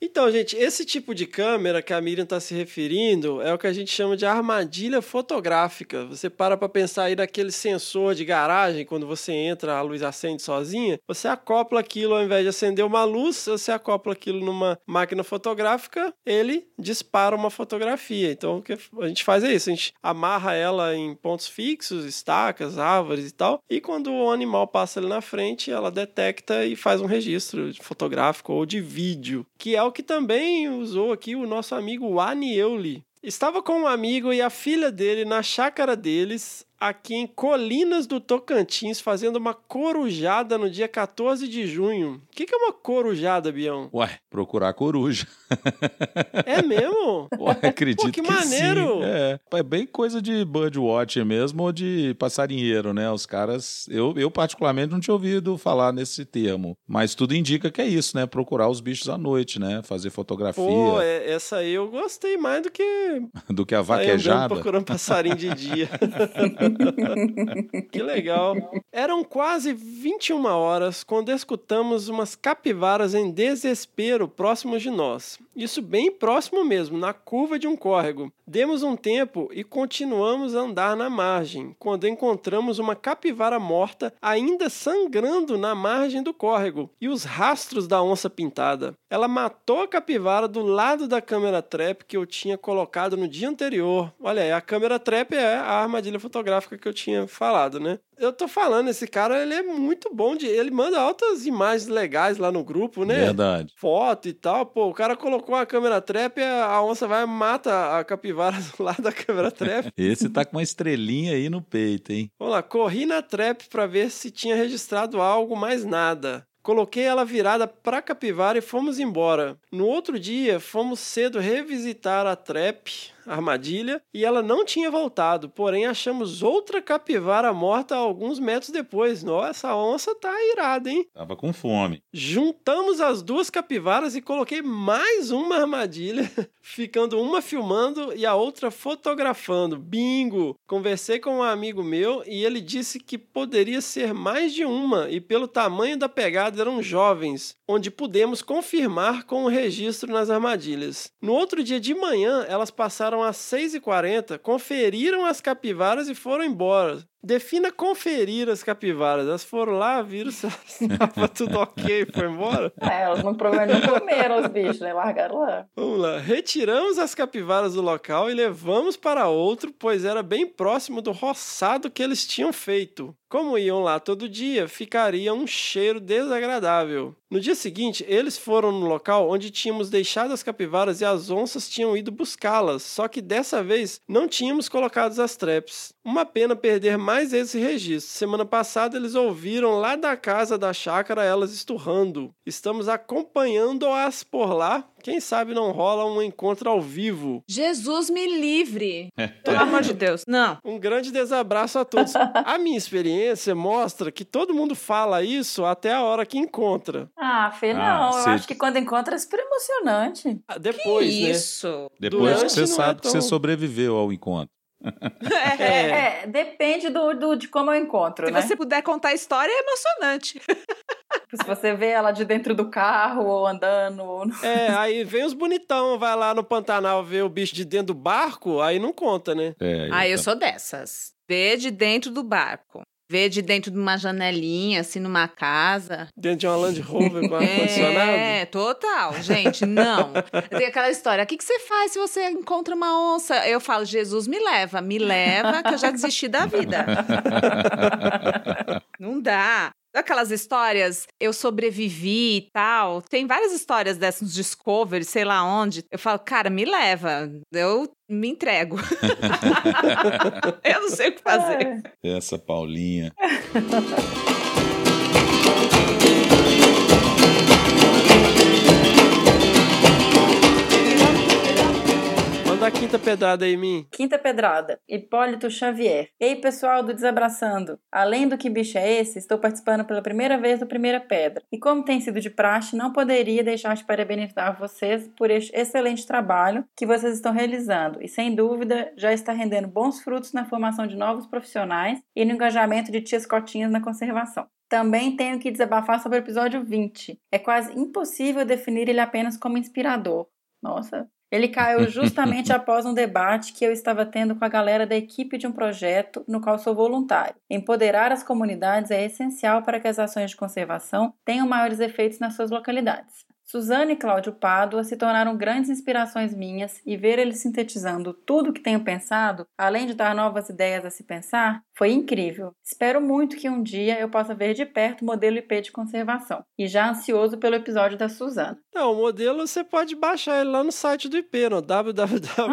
Então, gente, esse tipo de câmera que a Miriam está se referindo é o que a gente chama de armadilha fotográfica. Você para para pensar aí naquele sensor de garagem, quando você entra, a luz acende sozinha, você acopla aquilo, ao invés de acender uma luz, você acopla aquilo numa máquina fotográfica, ele dispara uma fotografia. Então, o que a gente faz é isso, a gente amarra ela em pontos fixos, estacas, árvores e tal, e quando o animal passa ali na frente, ela detecta e faz um registro fotográfico ou de vídeo, que é o que também usou aqui o nosso amigo Anieuli. Estava com um amigo e a filha dele na chácara deles, aqui em Colinas do Tocantins, fazendo uma corujada no dia 14 de junho. O que, que é uma corujada, Bião? Ué, procurar coruja. É mesmo? Ué, acredito Pô, que que maneiro! sim. É, é bem coisa de birdwatcher mesmo ou de passarinheiro, né? Os caras, eu, eu particularmente não tinha ouvido falar nesse termo, mas tudo indica que é isso, né? Procurar os bichos à noite, né? Fazer fotografia Pô, é- essa aí eu gostei mais do que do que a vaquejada. procurando passarinho de dia. que legal. Eram quase 21 horas quando escutamos umas capivaras em desespero próximos de nós. Isso bem próximo mesmo, na curva de um córrego. Demos um tempo e continuamos a andar na margem, quando encontramos uma capivara morta ainda sangrando na margem do córrego e os rastros da onça pintada. Ela matou a capivara do lado da câmera trap que eu tinha colocado no dia anterior. Olha aí, a câmera trap é a armadilha fotográfica que eu tinha falado, né? Eu tô falando, esse cara, ele é muito bom de... Ele manda altas imagens legais lá no grupo, né? Verdade. foto e tal. Pô, o cara colocou a câmera trap, a onça vai e mata a capivara do lado da câmera trap. Esse tá com uma estrelinha aí no peito, hein? Vamos lá, corri na trap pra ver se tinha registrado algo, mais nada. Coloquei ela virada pra capivara e fomos embora. No outro dia, fomos cedo revisitar a trap. Armadilha e ela não tinha voltado, porém achamos outra capivara morta alguns metros depois. Nossa, essa onça tá irada, hein? Tava com fome. Juntamos as duas capivaras e coloquei mais uma armadilha, ficando uma filmando e a outra fotografando. Bingo! Conversei com um amigo meu e ele disse que poderia ser mais de uma e pelo tamanho da pegada eram jovens, onde pudemos confirmar com o registro nas armadilhas. No outro dia de manhã, elas passaram às 6h40, conferiram as capivaras e foram embora. Defina conferir as capivaras. Elas foram lá, viram se estava tudo ok, foi embora. É, elas não, provavelmente não comeram os bichos, né? Largaram lá. Vamos lá. Retiramos as capivaras do local e levamos para outro, pois era bem próximo do roçado que eles tinham feito. Como iam lá todo dia, ficaria um cheiro desagradável. No dia seguinte, eles foram no local onde tínhamos deixado as capivaras e as onças tinham ido buscá-las, só que dessa vez não tínhamos colocado as traps. Uma pena perder mais esse registro. Semana passada eles ouviram lá da casa da chácara elas esturrando. Estamos acompanhando-as por lá. Quem sabe não rola um encontro ao vivo. Jesus me livre. Pelo amor de Deus. Não. Um grande desabraço a todos. a minha experiência mostra que todo mundo fala isso até a hora que encontra. Ah, Fê, Ah, não. eu cê- acho que quando encontra é super emocionante. Ah, Depois, que né? isso? Depois Durante que você não é sabe que você tão- sobreviveu ao encontro. É. É, depende do, do- de como eu encontro, Se né? você puder contar a história, é emocionante. Se você vê ela de dentro do carro, ou andando, ou... no- É, aí vem os bonitão, vai lá no Pantanal ver o bicho de dentro do barco, aí não conta, né? É, Ah, eu então. sou dessas. Vê de dentro do barco. Vê de dentro de uma janelinha, assim, numa casa. Dentro de uma Land Rover com ar-condicionado. É, total. Gente, não. Tem aquela história. O que, que você faz se você encontra uma onça? Eu falo, Jesus me leva. Me leva, que eu já desisti da vida. Não dá. Aquelas histórias, eu sobrevivi e tal. Tem várias histórias dessas nos Discovery, sei lá onde. Eu falo, cara, me leva. Eu me entrego. eu não sei o que fazer. Essa Paulinha. Quinta pedrada aí mim. Quinta pedrada. Hipólito Xavier. Ei, pessoal do Desabraçando. Além do que bicho é esse, estou participando pela primeira vez do Primeira Pedra. E como tem sido de praxe, não poderia deixar de parabenizar vocês por este excelente trabalho que vocês estão realizando. E sem dúvida, já está rendendo bons frutos na formação de novos profissionais e no engajamento de tias cotinhas na conservação. Também tenho que desabafar sobre o episódio 20. É quase impossível definir ele apenas como inspirador. Nossa, ele caiu justamente após um debate que eu estava tendo com a galera da equipe de um projeto no qual sou voluntário. Empoderar as comunidades é essencial para que as ações de conservação tenham maiores efeitos nas suas localidades. Suzana e Cláudio Pádua se tornaram grandes inspirações minhas e ver eles sintetizando tudo o que tenho pensado, além de dar novas ideias a se pensar, foi incrível. Espero muito que um dia eu possa ver de perto o modelo IP de conservação. E já ansioso pelo episódio da Suzana. Não, o modelo você pode baixar ele lá no site do IP, no www.ip.org.br.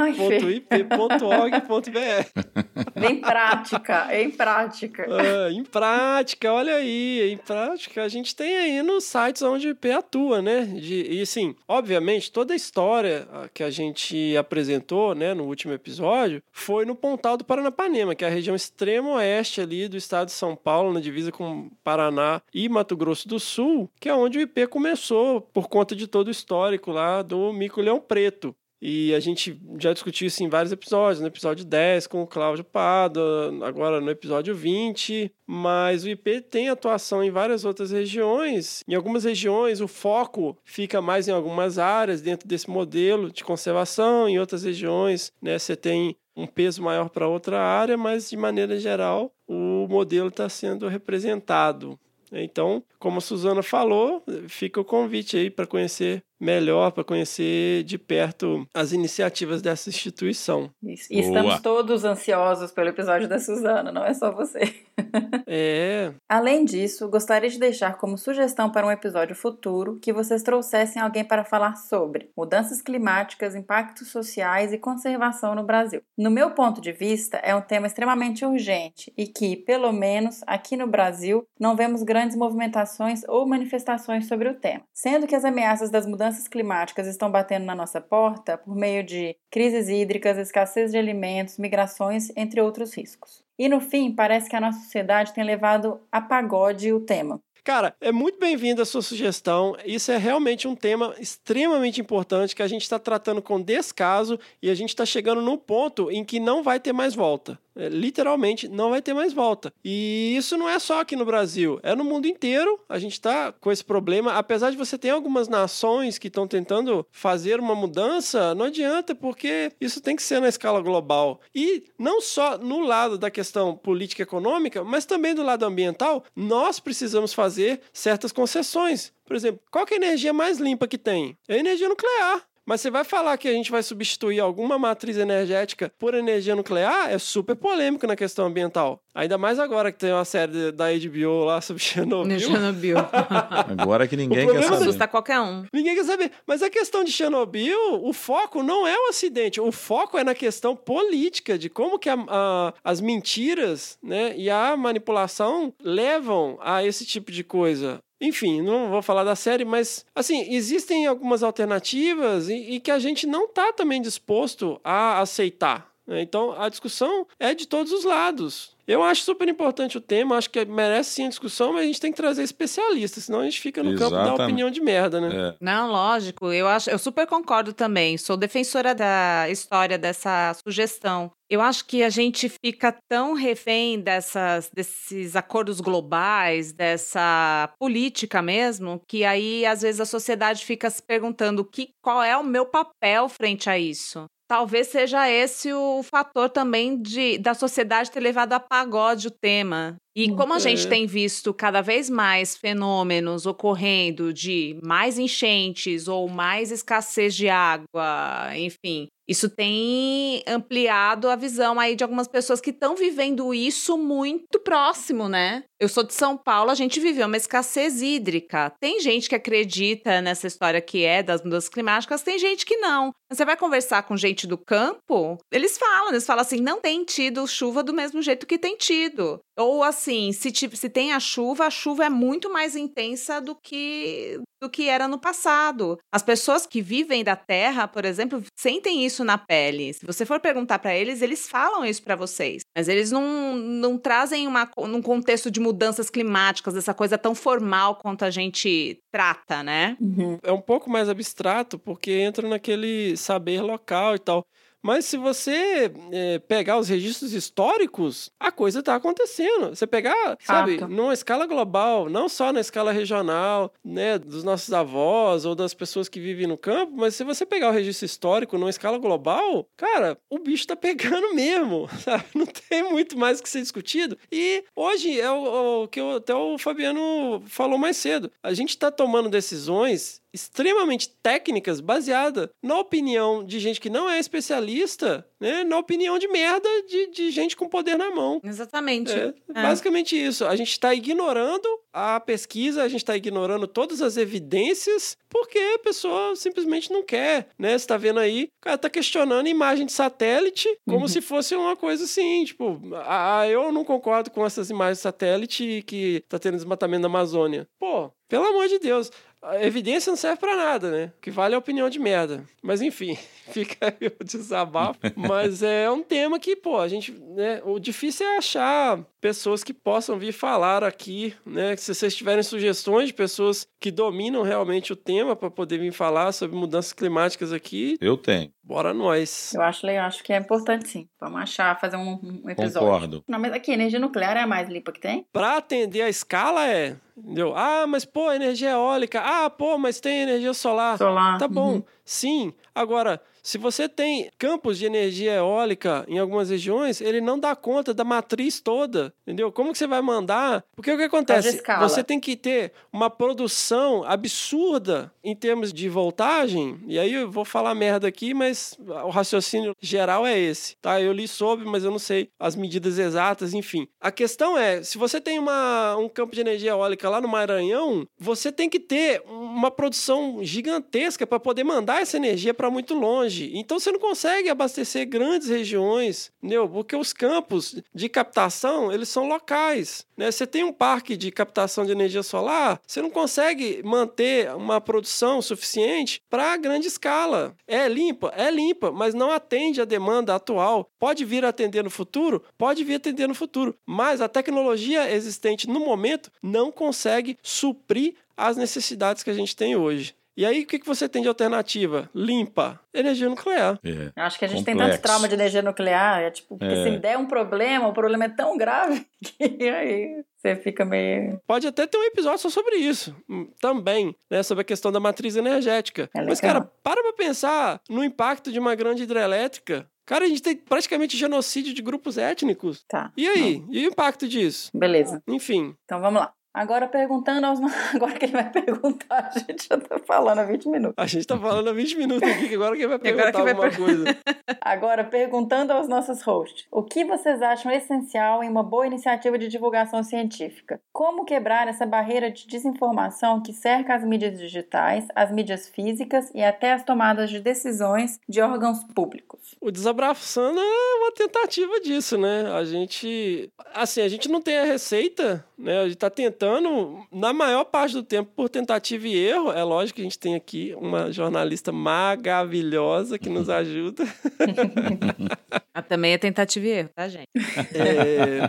Em prática, em prática. Ah, em prática, olha aí, em prática, a gente tem aí nos sites onde o IP atua, né? E assim, obviamente, toda a história que a gente apresentou, né, no último episódio, foi no Pontal do Paranapanema, que é a região extremo oeste ali do estado de São Paulo, na divisa com Paraná e Mato Grosso do Sul, que é onde o IP começou por conta de todo o histórico lá do Mico-Leão Preto. E a gente já discutiu isso em vários episódios, no episódio 10 com o Cláudio Pado, agora no episódio 20, mas o IP tem atuação em várias outras regiões. Em algumas regiões o foco fica mais em algumas áreas dentro desse modelo de conservação, em outras regiões, né, você tem um peso maior para outra área, mas de maneira geral o modelo está sendo representado. Então, como a Suzana falou, fica o convite aí para conhecer melhor, para conhecer de perto as iniciativas dessa instituição. Isso. E Boa. estamos todos ansiosos pelo episódio da Suzana, não é só você. É, Além disso, gostaria de deixar como sugestão para um episódio futuro que vocês trouxessem alguém para falar sobre mudanças climáticas, impactos sociais e conservação no Brasil. No meu ponto de vista, é um tema extremamente urgente e que, pelo menos aqui no Brasil, não vemos grandes movimentações ou manifestações sobre o tema. Sendo que as ameaças das mudanças mudanças climáticas estão batendo na nossa porta por meio de crises hídricas, escassez de alimentos, migrações, entre outros riscos. E no fim, parece que a nossa sociedade tem levado a pagode o tema. Cara, é muito bem-vinda a sua sugestão. Isso é realmente um tema extremamente importante que a gente está tratando com descaso e a gente está chegando num ponto em que não vai ter mais volta. É, literalmente não vai ter mais volta. E isso não é só aqui no Brasil, é no mundo inteiro. A gente está com esse problema. Apesar de você ter algumas nações que estão tentando fazer uma mudança, não adianta, porque isso tem que ser na escala global. E não só no lado da questão política econômica, mas também do lado ambiental, nós precisamos fazer certas concessões. Por exemplo, qual é a energia mais limpa que tem? É a energia nuclear. Mas você vai falar que a gente vai substituir alguma matriz energética por energia nuclear? É super polêmico na questão ambiental. Ainda mais agora que tem uma série da HBO lá sobre Chernobyl. Chernobyl. Agora que ninguém quer é saber. Assusta qualquer um. Ninguém quer saber. Mas a questão de Chernobyl, o foco não é o acidente. O foco é na questão política, de como que a- a- as mentiras né, e a manipulação levam a esse tipo de coisa. Enfim, não vou falar da série, mas assim, existem algumas alternativas e, e que a gente não está também disposto a aceitar. né? Então a discussão é de todos os lados. Eu acho super importante o tema, acho que merece sim a discussão, mas a gente tem que trazer especialistas, senão a gente fica no campo da Exatamente. opinião de merda, né? É. Não, lógico. Eu acho, eu super concordo também. Sou defensora da história dessa sugestão. Eu acho que a gente fica tão refém dessas, desses acordos globais, dessa política mesmo, que aí às vezes a sociedade fica se perguntando que, qual é o meu papel frente a isso. Talvez seja esse o fator também de, da sociedade ter levado a pagode o tema. E como a gente É. tem visto cada vez mais fenômenos ocorrendo de mais enchentes ou mais escassez de água, enfim, isso tem ampliado a visão aí de algumas pessoas que estão vivendo isso muito próximo, né? Eu sou de São Paulo, a gente viveu uma escassez hídrica. Tem gente que acredita nessa história que é das mudanças climáticas, tem gente que não. Você vai conversar com gente do campo, eles falam, eles falam assim, não tem tido chuva do mesmo jeito que tem tido. Ou assim, se, se tem a chuva, a chuva é muito mais intensa do que do que era no passado. As pessoas que vivem da terra, por exemplo, sentem isso na pele. Se você for perguntar para eles, eles falam isso para vocês. Mas eles não, não trazem uma, num contexto de mudanças climáticas, essa coisa tão formal quanto a gente trata, né? é um pouco mais abstrato, porque entra naquele saber local e tal. Mas se você é, pegar os registros históricos, a coisa está acontecendo. Você pegar, sabe, numa escala global, não só na escala regional, né, dos nossos avós ou das pessoas que vivem no campo, mas se você pegar o registro histórico numa escala global, cara, o bicho tá pegando mesmo, sabe? Não tem muito mais o que ser discutido. E hoje é o, o que eu- até o Fabiano falou mais cedo. A gente tá tomando decisões extremamente técnicas baseada na opinião de gente que não é especialista, né? Na opinião de merda de, de gente com poder na mão. Exatamente. É, basicamente isso. A gente está ignorando a pesquisa, a gente está ignorando todas as evidências, porque a pessoa simplesmente não quer, né? Você tá vendo aí, o cara tá questionando imagem de satélite como se fosse uma coisa assim, tipo, ah, eu não concordo com essas imagens de satélite que tá tendo desmatamento na Amazônia. Pô, pelo amor de Deus. A evidência não serve pra nada, né? O que vale é a opinião de merda. Mas enfim, fica aí o desabafo. Mas é um tema que, pô, a gente, né? O difícil é achar pessoas que possam vir falar aqui, né? Se vocês tiverem sugestões de pessoas que dominam realmente o tema para poder vir falar sobre mudanças climáticas aqui, Eu tenho. bora nós. Eu acho legal, acho que é importante sim. Vamos achar, fazer um, um episódio. Concordo. Não, mas aqui, energia nuclear é a mais limpa que tem? Para atender a escala é, entendeu? Ah, mas pô, energia eólica. Ah, pô, mas tem energia solar. Solar. Tá bom, Uhum. sim. Agora, se você tem campos de energia eólica em algumas regiões, ele não dá conta da matriz toda, entendeu? Como que você vai mandar? Porque o que acontece? Você tem que ter uma produção absurda em termos de voltagem, e aí eu vou falar merda aqui, mas o raciocínio geral é esse, tá? Eu li sobre, mas eu não sei as medidas exatas, enfim. A questão é, se você tem uma, um campo de energia eólica lá no Maranhão, você tem que ter uma produção gigantesca para poder mandar essa energia para muito longe. Então você não consegue abastecer grandes regiões, entendeu? Porque os campos de captação, eles são locais. Né? Você tem um parque de captação de energia solar, você não consegue manter uma produção suficiente para grande escala. É limpa? É limpa, mas não atende a demanda atual. Pode vir atender no futuro? Pode vir atender no futuro. Mas a tecnologia existente no momento não consegue suprir as necessidades que a gente tem hoje. E aí, o que, que você tem de alternativa? Limpa. Energia nuclear. É. Eu acho que a gente Complexo. tem tanto trauma de energia nuclear, é tipo, porque É. se der um problema, o problema é tão grave que aí você fica meio. Pode até ter um episódio só sobre isso. hum, Também, né? Sobre a questão da matriz energética. É Mas, cara, para pra pensar no impacto de uma grande hidrelétrica. Cara, a gente tem praticamente genocídio de grupos étnicos. Tá. E aí? E o impacto disso? Beleza. Enfim. Então vamos lá. Agora perguntando aos. Agora que ele vai perguntar, a gente já tá falando há 20 minutos. A gente tá falando há 20 minutos aqui, que agora quem vai perguntar quem vai alguma coisa? Agora, perguntando aos nossos hosts: o que vocês acham essencial em uma boa iniciativa de divulgação científica? Como quebrar essa barreira de desinformação que cerca as mídias digitais, as mídias físicas e até as tomadas de decisões de órgãos públicos? O Desabraçando é uma tentativa disso, né? A gente. Assim, a gente não tem a receita, né? A gente tá tentando, na maior parte do tempo, por tentativa e erro. É lógico que a gente tem aqui uma jornalista maravilhosa que nos ajuda. Ah, Também é tentativa e erro, tá, gente? É,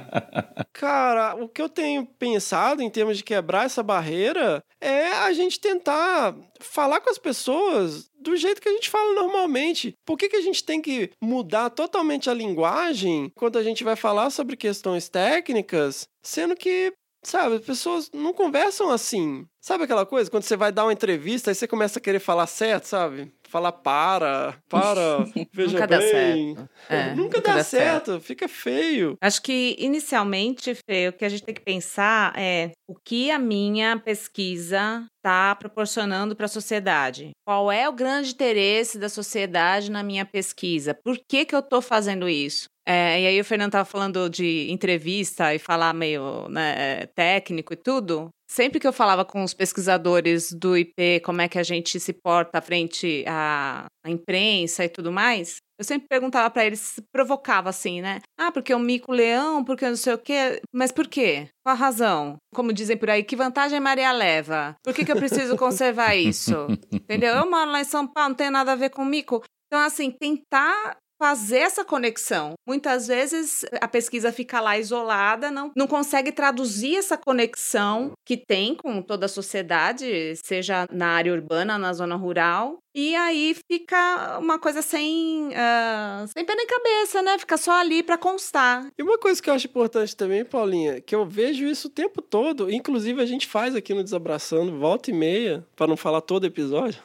Cara, o que eu tenho pensado em termos de quebrar essa barreira é a gente tentar falar com as pessoas do jeito que a gente fala normalmente. Por que, que a gente tem que mudar totalmente a linguagem quando a gente vai falar sobre questões técnicas, sendo que, sabe, as pessoas não conversam assim. Sabe aquela coisa? Quando você vai dar uma entrevista, aí você começa a querer falar certo, sabe? Falar para, para, veja Nunca dá bem. certo. É, nunca, dá, certo, fica feio. Acho que, inicialmente, Fê, o que a gente tem que pensar é o que a minha pesquisa está proporcionando para a sociedade. Qual é o grande interesse da sociedade na minha pesquisa? Por que, que eu estou fazendo isso? É, e aí o Fernando estava falando de entrevista e falar meio né, técnico e tudo. Sempre que eu falava com os pesquisadores do IP como é que a gente se porta frente à, à imprensa e tudo mais, eu sempre perguntava para eles, provocava assim, né? Ah, porque é um mico-leão, porque não sei o quê. Mas por quê? Qual a razão? Como dizem por aí, que vantagem Maria leva? Por que, que eu preciso conservar isso? Entendeu? Eu moro lá em São Paulo, não tem nada a ver com mico. Então, assim, tentar fazer essa conexão. Muitas vezes a pesquisa fica lá isolada, não, não consegue traduzir essa conexão que tem com toda a sociedade, seja na área urbana, na zona rural. E aí fica uma coisa sem, ah, sem pé nem cabeça, né? Fica só ali para constar. E uma coisa que eu acho importante também, Paulinha, que eu vejo isso o tempo todo, inclusive a gente faz aqui no Desabraçando, volta e meia, para não falar todo episódio,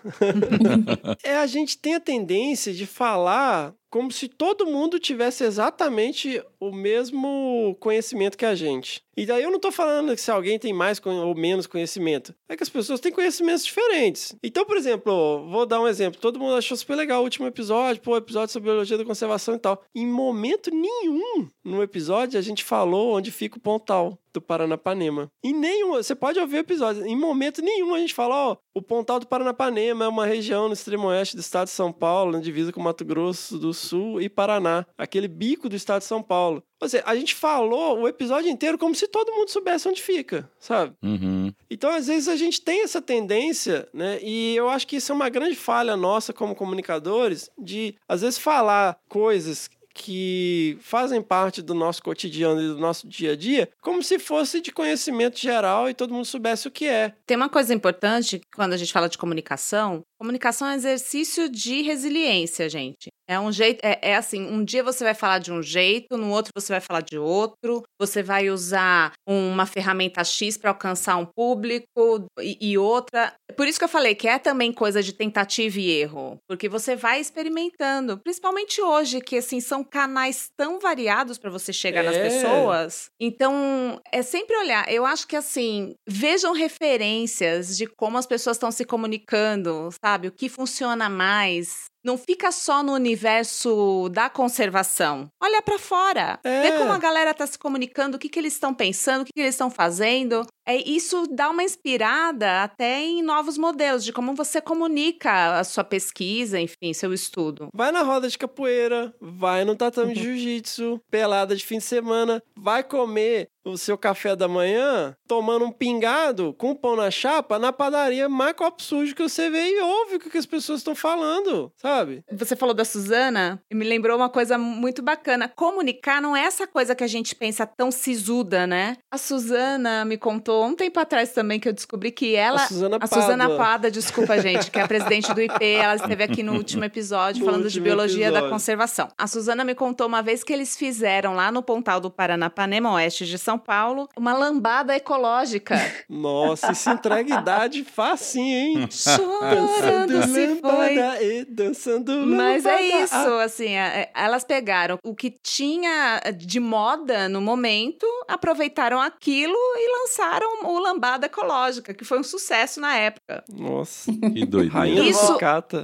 é a gente tem a tendência de falar como se todo mundo tivesse exatamente o mesmo conhecimento que a gente. E daí eu não tô falando que se alguém tem mais ou menos conhecimento. É que as pessoas têm conhecimentos diferentes. Então, por exemplo, vou dar um exemplo. Todo mundo achou super legal o último episódio, pô, episódio sobre biologia da conservação e tal. Em momento nenhum no episódio a gente falou onde fica o Pontal do Paranapanema. Em nenhum, você pode ouvir o episódio, em momento nenhum a gente fala, ó, o Pontal do Paranapanema é uma região no extremo oeste do estado de São Paulo, na divisa com Mato Grosso do Sul e Paraná, aquele bico do estado de São Paulo. Ou seja, a gente falou o episódio inteiro como se todo mundo soubesse onde fica, sabe? Uhum. Então, às vezes, a gente tem essa tendência, né? E eu acho que isso é uma grande falha nossa como comunicadores, de, às vezes, falar coisas que fazem parte do nosso cotidiano e do nosso dia a dia, como se fosse de conhecimento geral e todo mundo soubesse o que é. Tem uma coisa importante quando a gente fala de comunicação. Comunicação é um exercício de resiliência, gente. É um jeito, é, é assim, um dia você vai falar de um jeito, no outro você vai falar de outro, você vai usar uma ferramenta X para alcançar um público e, e outra. Por isso que eu falei que é também coisa de tentativa e erro, porque você vai experimentando, principalmente hoje que assim são canais tão variados para você chegar nas É. pessoas. Então, é sempre olhar. Eu acho que assim, vejam referências de como as pessoas estão se comunicando, sabe? O que funciona mais. Não fica só no universo da conservação. Olha pra fora. É. Vê como a galera tá se comunicando, o que, que eles estão pensando, o que, que eles estão fazendo. É, isso dá uma inspirada até em novos modelos de como você comunica a sua pesquisa, enfim, seu estudo. Vai na roda de capoeira, vai no tatame de jiu-jitsu, pelada de fim de semana, vai comer o seu café da manhã tomando um pingado com pão na chapa na padaria mais copo sujo que você vê e ouve o que as pessoas estão falando, sabe? Você falou da Suzana e me lembrou uma coisa muito bacana. Comunicar não é essa coisa que a gente pensa tão sisuda, né? A Suzana me contou um tempo atrás também que eu descobri que ela. A Suzana A Suzana Pádua. Pada, desculpa, gente, que é a presidente do IP, ela esteve aqui no último episódio No falando de último biologia da episódio. conservação. A Suzana me contou uma vez que eles fizeram lá no Pontal do Paranapanema, oeste de São Paulo, uma lambada ecológica. Nossa, isso entrega idade facinho, hein? Chorando se foi. e dançando Mas é isso, assim, é- é- elas pegaram o que tinha de moda no momento, aproveitaram aquilo e lançaram o Lambada Ecológica, que foi um sucesso na época. Nossa, Que doideira. Isso-.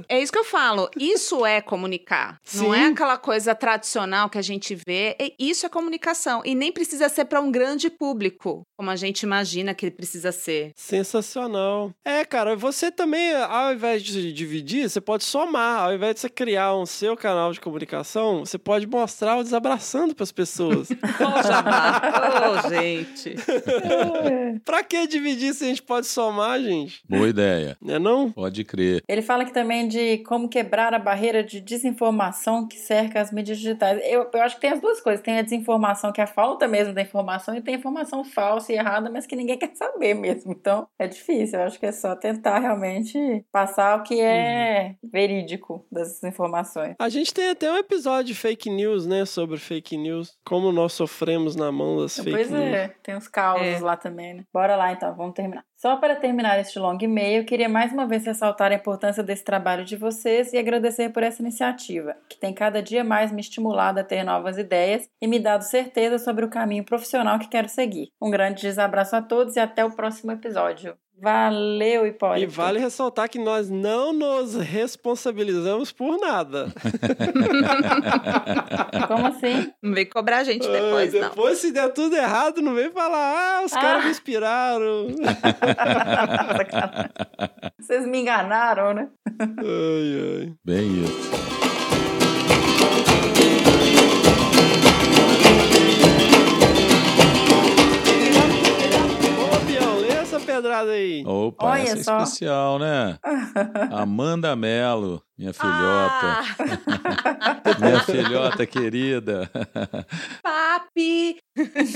É isso que eu falo, isso é comunicar. Não Sim. é aquela coisa tradicional que a gente vê, e isso é comunicação. E nem precisa ser para um grande público, como a gente imagina que ele precisa ser. Sensacional. É, cara, você também, ao invés de dividir, você pode somar. Ao invés de você criar um seu canal de comunicação, você pode mostrar o desabraçando pras pessoas. Ô, Jabá! Ô, gente! pra que dividir se a gente pode somar, gente? Boa ideia. Né não? Pode crer. Ele fala aqui também de como quebrar a barreira de desinformação que cerca as mídias digitais. Eu, eu acho que tem as duas coisas. Tem a desinformação, que é a falta mesmo da informação, e tem a informação falsa e errada, mas que ninguém quer saber mesmo. Então, é difícil. Eu acho que é só tentar realmente passar o que é verídico das informações. A gente tem até um episódio de fake news, né? Sobre fake news. Como nós sofremos na mão das fake Pois news. é, tem uns causos É. lá também, né? Bora lá então, vamos terminar. Só para terminar este longo e-mail, eu queria mais uma vez ressaltar a importância desse trabalho de vocês e agradecer por essa iniciativa, que tem cada dia mais me estimulado a ter novas ideias e me dado certeza sobre o caminho profissional que quero seguir. Um grande desabraço a todos e até o próximo episódio. Valeu, E Hipólito. vale ressaltar que nós não nos responsabilizamos por nada. Como assim? Não vem cobrar a gente depois, Ai, não. depois, se der tudo errado, não vem falar, ah, os caras Ah. me inspiraram. Vocês me enganaram, né? ai, ai. Bem isso. Pedrada aí. Opa, Olha essa é só. especial, né? Amanda Melo, minha filhota. Ah, Minha filhota querida. papi!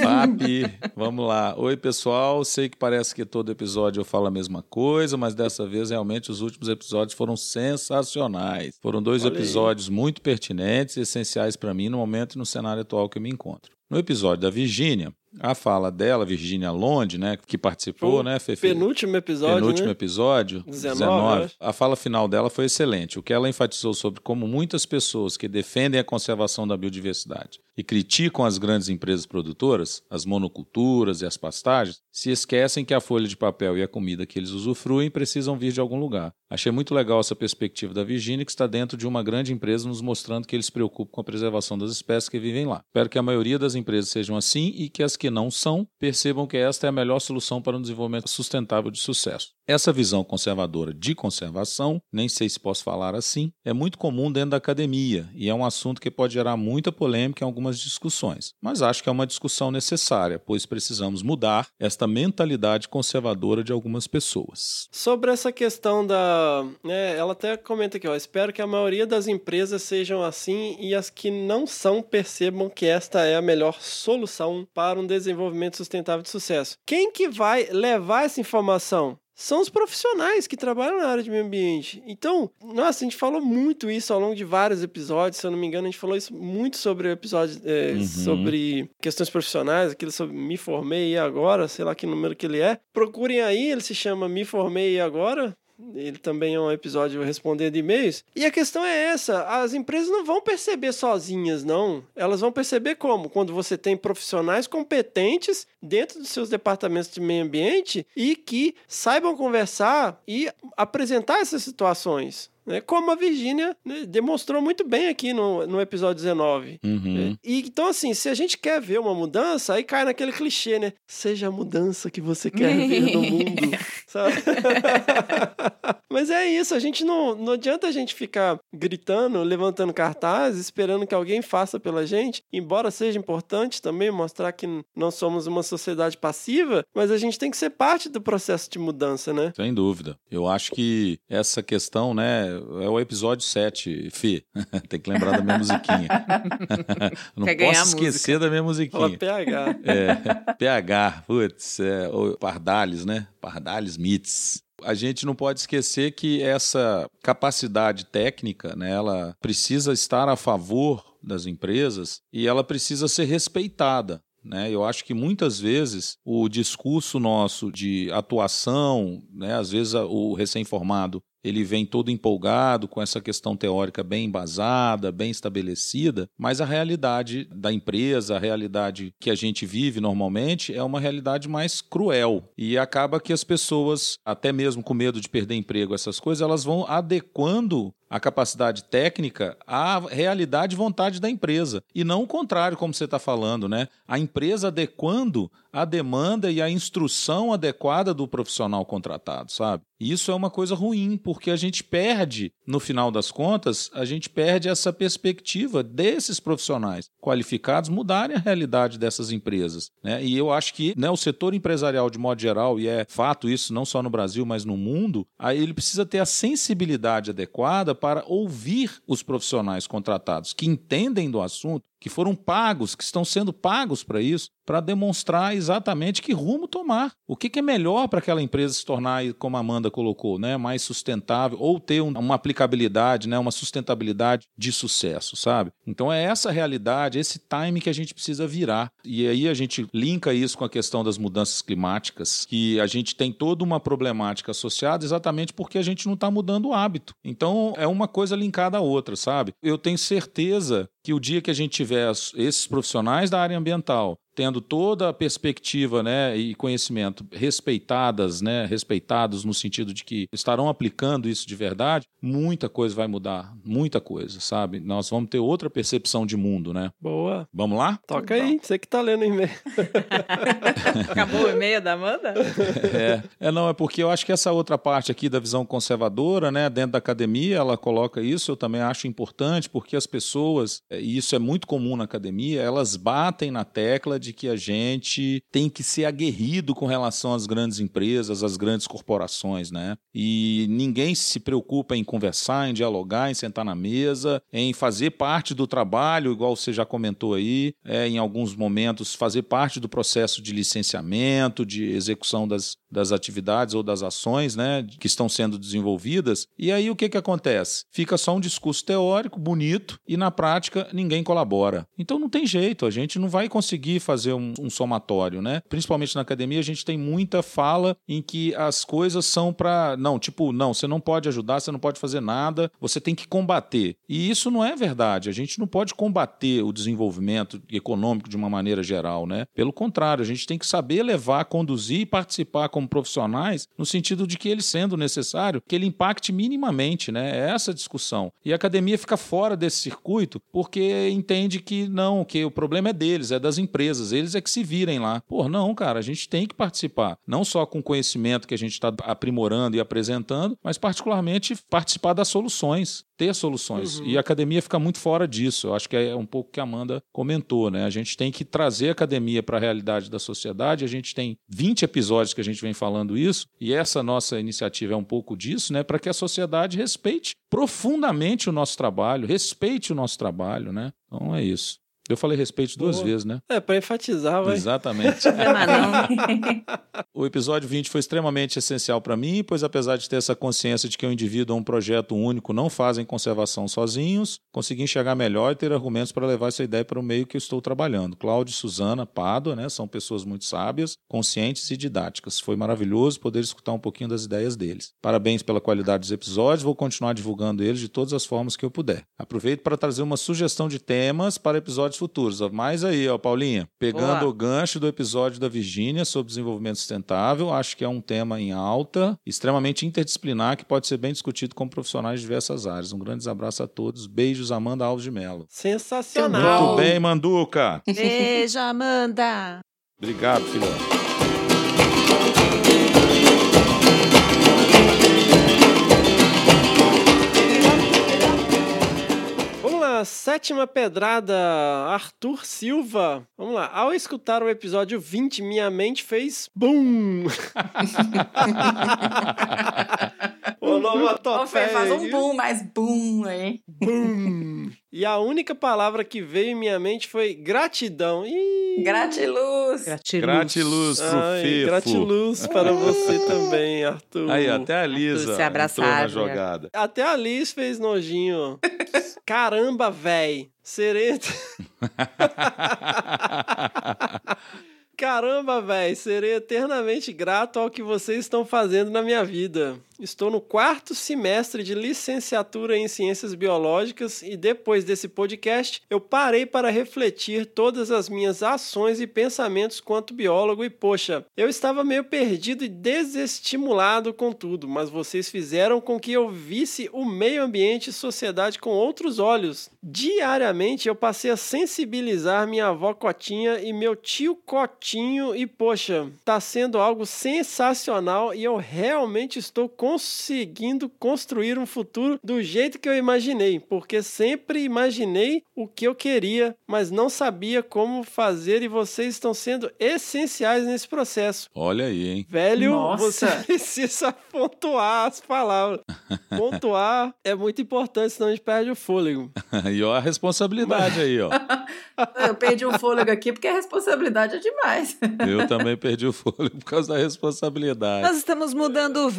Papi, vamos lá. Oi, pessoal. Sei que parece que todo episódio eu falo a mesma coisa, mas dessa vez realmente os últimos episódios foram sensacionais. Foram dois Olha aí. episódios muito pertinentes e essenciais para mim no momento e no cenário atual que eu me encontro. No episódio da Virgínia, a fala dela, Virgínia Londe, né, que participou, O né, Fefe? Penúltimo episódio, penúltimo né? episódio, 19, 19, eu acho. a fala final dela foi excelente. O que ela enfatizou sobre como muitas pessoas que defendem a conservação da biodiversidade e criticam as grandes empresas produtoras, as monoculturas e as pastagens, se esquecem que a folha de papel e a comida que eles usufruem precisam vir de algum lugar. Achei muito legal essa perspectiva da Virgínia, que está dentro de uma grande empresa, nos mostrando que eles se preocupam com a preservação das espécies que vivem lá. Espero que a maioria das empresas sejam assim e que as que não são percebam que esta é a melhor solução para um desenvolvimento sustentável de sucesso. Essa visão conservadora de conservação, nem sei se posso falar assim, é muito comum dentro da academia e é um assunto que pode gerar muita polêmica em algumas discussões. Mas acho que é uma discussão necessária, pois precisamos mudar esta mentalidade conservadora de algumas pessoas. Sobre essa questão da. Né, ela até comenta aqui, ó. Espero que a maioria das empresas sejam assim e as que não são percebam que esta é a melhor solução para um desenvolvimento sustentável de sucesso. Quem que vai levar essa informação? São os profissionais que trabalham na área de meio ambiente. Então, nossa, a gente falou muito isso ao longo de vários episódios. Se eu não me engano, a gente falou isso muito sobre o episódio é, Uhum. sobre questões profissionais, aquele sobre Me Formei e Agora, sei lá que número que ele é. Procurem aí, ele se chama Me Formei e Agora. Ele também é um episódio respondendo e-mails. E a questão é essa: as empresas não vão perceber sozinhas, não. Elas vão perceber como? Quando você tem profissionais competentes dentro dos seus departamentos de meio ambiente e que saibam conversar e apresentar essas situações. né? Como a Virgínia né, demonstrou muito bem aqui no, no episódio 19. Uhum. E, então, assim, se a gente quer ver uma mudança, aí cai naquele clichê, né? Seja a mudança que você quer ver no mundo? Mas é isso, a gente não, não adianta a gente ficar gritando, levantando cartaz, esperando que alguém faça pela gente, embora seja importante também mostrar que não somos uma sociedade passiva, mas a gente tem que ser parte do processo de mudança, né? Sem dúvida. Eu acho que essa questão, né, é o episódio 7, Fê. tem que lembrar da minha musiquinha. não Quer posso esquecer música. da minha Fala musiquinha. PH. É, PH, putz, é, Pardales, né? Pardales Mits. A gente não pode esquecer que essa capacidade técnica, né, ela precisa estar a favor das empresas e ela precisa ser respeitada. Né? Eu acho que muitas vezes o discurso nosso de atuação, né, às vezes o recém-formado ele vem todo empolgado com essa questão teórica bem embasada, bem estabelecida, mas a realidade da empresa, a realidade que a gente vive normalmente é uma realidade mais cruel e acaba que as pessoas, até mesmo com medo de perder emprego, essas coisas, elas vão adequando a capacidade técnica à realidade e vontade da empresa. E não o contrário, como você está falando, né? A empresa adequando a demanda e a instrução adequada do profissional contratado, sabe? E isso é uma coisa ruim, porque a gente perde, no final das contas, a gente perde essa perspectiva desses profissionais qualificados mudarem a realidade dessas empresas. Né? E eu acho que né, o setor empresarial, de modo geral, e é fato isso não só no Brasil, mas no mundo, ele precisa ter a sensibilidade adequada para ouvir os profissionais contratados que entendem do assunto, que foram pagos, que estão sendo pagos para isso, para demonstrar exatamente que rumo tomar. O que, que é melhor para aquela empresa se tornar, como a Amanda colocou, né, mais sustentável ou ter um- uma aplicabilidade, né, uma sustentabilidade de sucesso, sabe? Então é essa realidade, esse time que a gente precisa virar. E aí a gente linka isso com a questão das mudanças climáticas, que a gente tem toda uma problemática associada exatamente porque a gente não está mudando o hábito. Então é uma coisa linkada à outra, sabe? Eu tenho certeza que o dia que a gente tiver esses profissionais da área ambiental tendo toda a perspectiva né, e conhecimento respeitadas, né, respeitados no sentido de que estarão aplicando isso de verdade, muita coisa vai mudar, muita coisa, sabe? Nós vamos ter outra percepção de mundo, né? Boa. Vamos lá? Toca aí, você que tá lendo o e-mail. Acabou o e-mail da Amanda? É, é, não, é porque eu acho que essa outra parte aqui da visão conservadora, né, dentro da academia, ela coloca isso, eu também acho importante, porque as pessoas, é, e isso é muito comum na academia, elas batem na tecla de que a gente tem que ser aguerrido com relação às grandes empresas, às grandes corporações, né? E ninguém se preocupa em conversar, em dialogar, em sentar na mesa, em fazer parte do trabalho, igual você já comentou aí, é, em alguns momentos fazer parte do processo de licenciamento, de execução das, das atividades ou das ações né, que estão sendo desenvolvidas. E aí o que, que acontece? Fica só um discurso teórico, bonito, e na prática ninguém colabora. Então não tem jeito, a gente não vai conseguir fazer um, um somatório, né? Principalmente na academia, a gente tem muita fala em que as coisas são para. Não, tipo, não, você não pode ajudar, você não pode fazer nada, você tem que combater. E isso não é verdade. A gente não pode combater o desenvolvimento econômico de uma maneira geral, né? Pelo contrário, a gente tem que saber levar, conduzir e participar como profissionais no sentido de que ele sendo necessário, que ele impacte minimamente, né? É essa discussão. E a academia fica fora desse circuito porque entende que não, que o problema é deles, é das empresas, eles é que se virem lá. Pô, não, cara, a gente tem que participar, não só com o conhecimento que a gente está aprimorando e apresentando, mas particularmente participar das soluções, ter soluções. E a academia fica muito fora disso. Eu acho que é um pouco o que a Amanda comentou, né? A gente tem que trazer a academia para a realidade da sociedade. A gente tem 20 episódios que a gente vem falando isso, e essa nossa iniciativa é um pouco disso, né? Para que a sociedade respeite profundamente o nosso trabalho, respeite o nosso trabalho, né? Então é isso. Eu falei respeite duas Boa. vezes, né? É, pra enfatizar, vai. Exatamente. O episódio 20 foi extremamente essencial para mim, pois apesar de ter essa consciência de que o indivíduo ou um projeto único não fazem conservação sozinhos, consegui enxergar melhor e ter argumentos para levar essa ideia para o meio que eu estou trabalhando. Cláudio e Suzana Pádua, né, são pessoas muito sábias, conscientes e didáticas. Foi maravilhoso poder escutar um pouquinho das ideias deles. Parabéns pela qualidade dos episódios, vou continuar divulgando eles de todas as formas que eu puder. Aproveito para trazer uma sugestão de temas para episódios episódios futuros. Mas aí, ó, Paulinha, pegando Boa. o gancho do episódio da Virgínia sobre desenvolvimento sustentável, acho que é um tema em alta, extremamente interdisciplinar, que pode ser bem discutido com profissionais de diversas áreas. Um grande abraço a todos. Beijos, Amanda Alves de Mello. Sensacional. Muito bem, Manduca. Beijo, Amanda. Obrigado, filhote. Sétima pedrada, Arthur Silva. Vamos lá, ao escutar o episódio 20, minha mente fez BUM! Onomatopeia. faz um boom, mais boom aí. Bum. E a única palavra que veio em minha mente foi gratidão. Ih, Gratiluz. Gratiluz. Gratiluz pro ai, Fefo. gratiluz para você também, Arthur. Aí, até a Lisa se abraçar, entrou na né? jogada. Até a Liz fez nojinho. Caramba, véi. Sereta. Caramba, véi. Serei eternamente grato ao que vocês estão fazendo na minha vida. Estou no quarto semestre de licenciatura em Ciências Biológicas e depois desse podcast eu parei para refletir todas as minhas ações e pensamentos quanto biólogo e poxa, eu estava meio perdido e desestimulado com tudo, mas vocês fizeram com que eu visse o meio ambiente e sociedade com outros olhos. Diariamente eu passei a sensibilizar minha avó Cotinha e meu tio Cotinho e poxa, tá sendo algo sensacional e eu realmente estou conseguindo construir um futuro do jeito que eu imaginei, porque sempre imaginei o que eu queria, mas não sabia como fazer e vocês estão sendo essenciais nesse processo. Olha aí, hein? Velho, Nossa. você precisa pontuar as palavras. Pontuar é muito importante, senão a gente perde o fôlego. E ó a responsabilidade aí, ó. Eu perdi um fôlego aqui porque a responsabilidade é demais. Eu também perdi o fôlego por causa da responsabilidade. Nós estamos mudando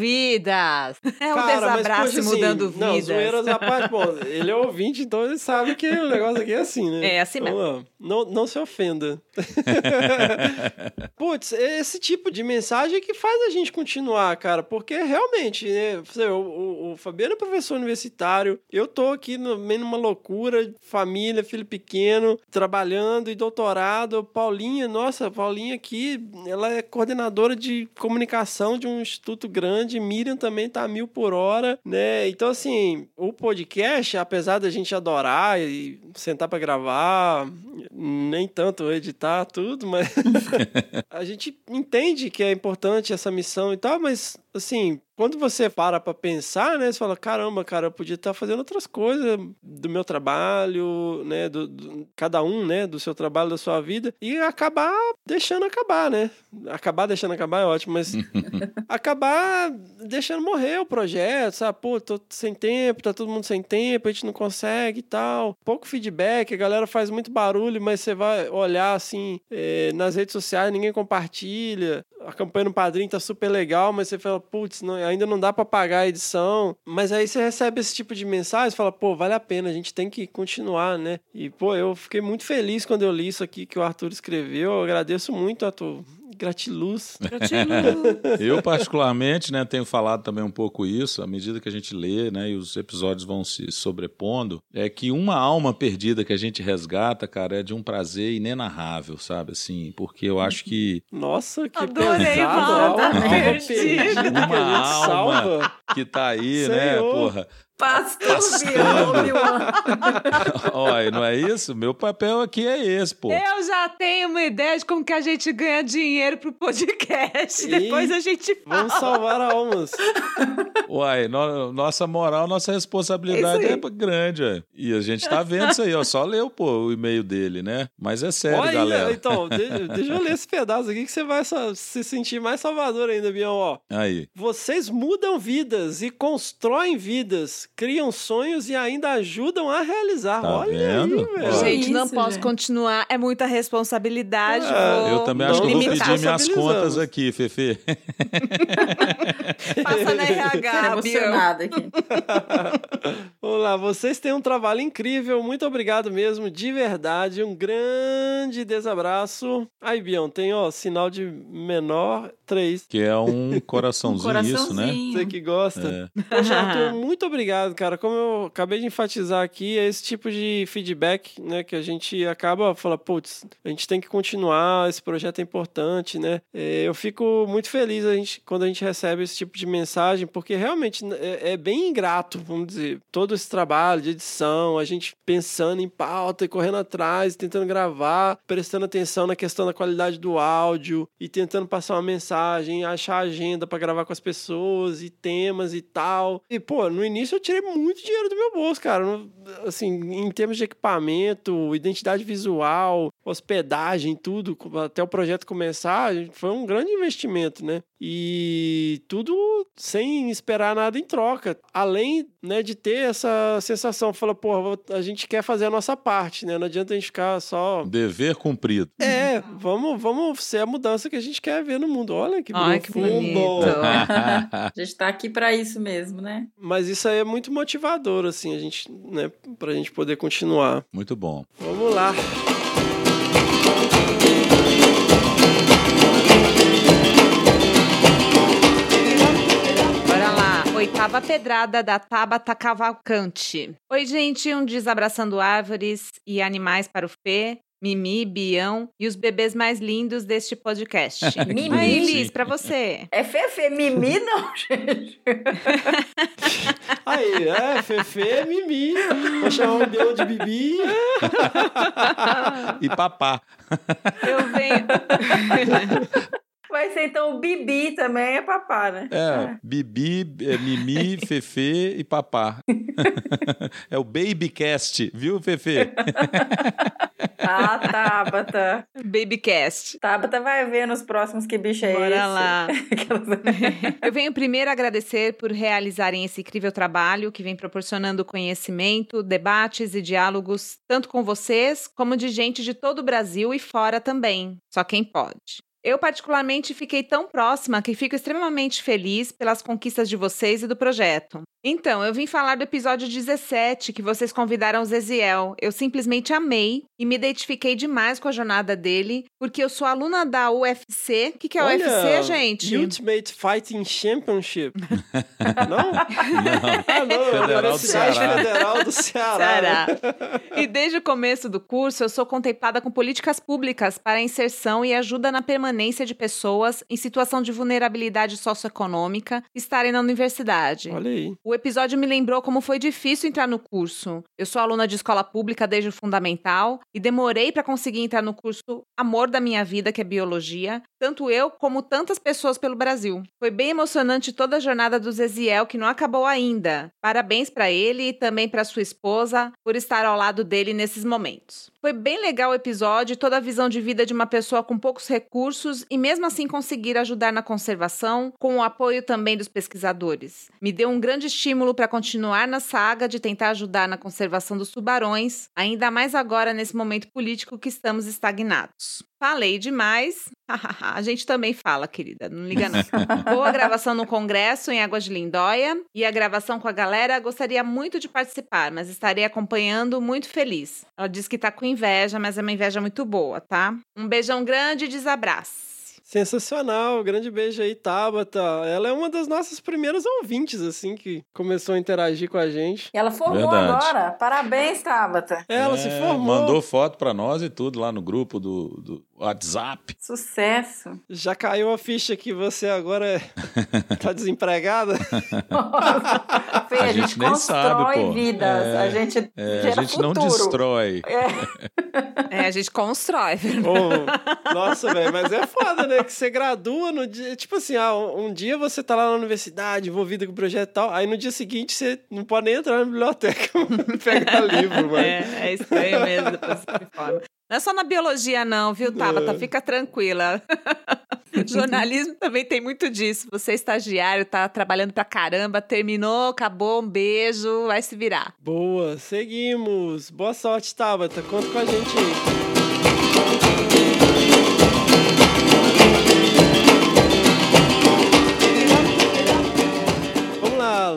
vidas. É um Cara, mas, desabraço assim, mudando Não, vidas. zoeiras à parte, bom, ele é ouvinte, então ele sabe que o negócio aqui é assim, né? É assim mesmo. Então, não, não se ofenda. Putz, é esse tipo de mensagem que faz a gente continuar, cara, porque realmente, né, o, o, o Fabiano é professor universitário, eu tô aqui no meio numa loucura, família, filho pequeno, trabalhando e doutorado, Paulinha, nossa, Paulinha aqui, ela é coordenadora de comunicação de um instituto grande, Miriam também tá a mil por hora, né, então assim, o podcast, apesar da gente adorar e sentar pra gravar, nem tanto editar tudo, mas a gente entende que é importante essa missão e tal, mas assim, quando você para pra pensar, né, você fala, caramba, cara, eu podia estar fazendo outras coisas do meu trabalho, né, do, do- cada um, né, do seu trabalho, da sua vida, e acabar deixando acabar, né? Acabar deixando acabar é ótimo, mas acabar deixando morrer o projeto, sabe? Pô, tô sem tempo, tá todo mundo sem tempo, a gente não consegue e tal. Pouco feedback, a galera faz muito barulho, mas você vai olhar assim eh, nas redes sociais, ninguém compartilha. A campanha no padrinho tá super legal, mas você fala, putz, não- ainda não dá pra pagar a edição. Mas aí você recebe esse tipo de mensagem e fala, pô, vale a pena, a gente tem que continuar, né? E, pô, eu fiquei muito feliz quando eu li isso aqui que o Arthur escreveu. Eu agradeço muito, Arthur. Gratiluz. Gratiluz. Eu, particularmente, né, tenho falado também um pouco isso, à medida que a gente lê, né, e os episódios vão se sobrepondo, é que uma alma perdida que a gente resgata, cara, é de um prazer inenarrável, sabe, assim, porque eu acho que Nossa, que Adorei, pesado. Alma tá perdida. Uma alma. salva. que tá aí, né, Senhor. porra. Pastor Obi-Wan. Olha, não é isso? Meu papel aqui é esse, pô. Eu já tenho uma ideia de como que a gente ganha dinheiro pro podcast. Ih, Depois a gente fala. Vamos salvar almas. Uai, no- nossa moral, nossa responsabilidade é grande, ué. E a gente tá vendo isso aí, ó. Só leu, pô, o e-mail dele, né? Mas é sério, Olha galera. então, de- deixa eu ler esse pedaço aqui que você vai se sentir mais salvador ainda, Bião. Ó, Aí. vocês mudam vidas e constroem vidas, criam sonhos e ainda ajudam a realizar. Tá Olha vendo? aí, velho. Gente, não Isso, posso gente. continuar. É muita responsabilidade. Vou Eu também não acho que eu vou pedir minhas contas aqui, Fefe. Passa na RH, emocionada aqui. Vamos lá, vocês têm um trabalho incrível, muito obrigado mesmo, de verdade, um grande desabraço. Aí, Bião, tem, ó, sinal de menor 3. Que é um coraçãozinho, isso, né? Coraçãozinho. Você que gosta. É. Poxa, Arthur, muito obrigado. Obrigado, cara. Como eu acabei de enfatizar aqui, é esse tipo de feedback, né, que a gente acaba falando, putz, a gente tem que continuar, esse projeto é importante, né? É, eu fico muito feliz a gente, quando a gente recebe esse tipo de mensagem, porque realmente é, é bem ingrato, vamos dizer, todo esse trabalho de edição, a gente pensando em pauta e correndo atrás, tentando gravar, prestando atenção na questão da qualidade do áudio e tentando passar uma mensagem, achar agenda para gravar com as pessoas e temas e tal. E, pô, no início eu tirei muito dinheiro do meu bolso, cara. Assim, em termos de equipamento, identidade visual, hospedagem, tudo, até o projeto começar, foi um grande investimento, né? E tudo sem esperar nada em troca. Além né, de ter essa sensação, fala, pô, a gente quer fazer a nossa parte, né? Não adianta a gente ficar só. Dever cumprido. É, vamos, vamos ser a mudança que a gente quer ver no mundo. Olha que Ai, que bonito. a gente tá aqui para isso mesmo, né? Mas isso aí é muito motivador, assim, a gente, né, pra gente poder continuar. Muito bom. Vamos lá. Bora lá. Oitava pedrada da Tabata Cavalcante. Oi, gente. Um desabraçando árvores e animais para o Fê. Mimi, Bião e os bebês mais lindos deste podcast. Mimi. Aí, Liz, pra você. É Fefe, Mimi não, gente. Aí, é, Fefe, Mimi. Vou chamar o Bião de Bibi. E papá. Eu venho. Vai ser então o Bibi também, é papá, né? É, Bibi, é, Mimi, Fefe e papá. É o Babycast, viu, Fefe? Ah, Tabata. Babycast. Tabata vai ver nos próximos que bicho é Bora esse. lá. Aquelas- Eu venho primeiro agradecer por realizarem esse incrível trabalho que vem proporcionando conhecimento, debates e diálogos, tanto com vocês, como de gente de todo o Brasil e fora também. Só quem pode. Eu, particularmente, fiquei tão próxima que fico extremamente feliz pelas conquistas de vocês e do projeto. Então, eu vim falar do episódio 17, que vocês convidaram o Zeziel. Eu simplesmente amei e me identifiquei demais com a jornada dele, porque eu sou aluna da UFC. O que, que é Olha, UFC, gente? Ultimate Fighting Championship. não? Ah, não. Federal do Universidade Ceará. Federal do Ceará. Ceará. E desde o começo do curso, eu sou contemplada com políticas públicas para a inserção e ajuda na permanência de pessoas em situação de vulnerabilidade socioeconômica estarem na universidade. Olha aí. O episódio me lembrou como foi difícil entrar no curso. Eu sou aluna de escola pública desde o fundamental e demorei para conseguir entrar no curso Amor da Minha Vida, que é biologia, tanto eu como tantas pessoas pelo Brasil. Foi bem emocionante toda a jornada do Zeziel, que não acabou ainda. Parabéns para ele e também para sua esposa por estar ao lado dele nesses momentos. Foi bem legal o episódio toda a visão de vida de uma pessoa com poucos recursos e mesmo assim conseguir ajudar na conservação, com o apoio também dos pesquisadores. Me deu um grande estímulo para continuar na saga de tentar ajudar na conservação dos tubarões, ainda mais agora nesse momento político que estamos estagnados. Falei demais. a gente também fala, querida, não liga não. Boa gravação no congresso em Águas de Lindóia e a gravação com a galera. Gostaria muito de participar, mas estarei acompanhando muito feliz. Ela diz que tá com inveja, mas é uma inveja muito boa, tá? Um beijão grande e desabraço. Sensacional, grande beijo aí, Tabata. Ela é uma das nossas primeiras ouvintes, assim, que começou a interagir com a gente. E ela formou Verdade. agora. Parabéns, Tabata. Ela se É, formou. Mandou foto pra nós e tudo lá no grupo do, do WhatsApp. Sucesso. Já caiu a ficha que você agora é... tá desempregada? Fê, a, A gente, gente nem constrói sabe, pô. vidas. É, a gente É, gera a gente não futuro. destrói. É, a gente constrói. Ô, nossa, velho, mas é foda, né? Que você gradua no dia. Tipo assim, ah, um dia você tá lá na universidade, envolvido com o projeto e tal, aí no dia seguinte você não pode nem entrar na biblioteca pegar livro, mano. É, é estranho mesmo depois que se forma. Não é só na biologia, não, viu, Tabata? Fica tranquila. Jornalismo também tem muito disso. Você é estagiário, tá trabalhando pra caramba, terminou, acabou, um beijo, vai se virar. Boa, seguimos. Boa sorte, Tabata. Conta com a gente aí.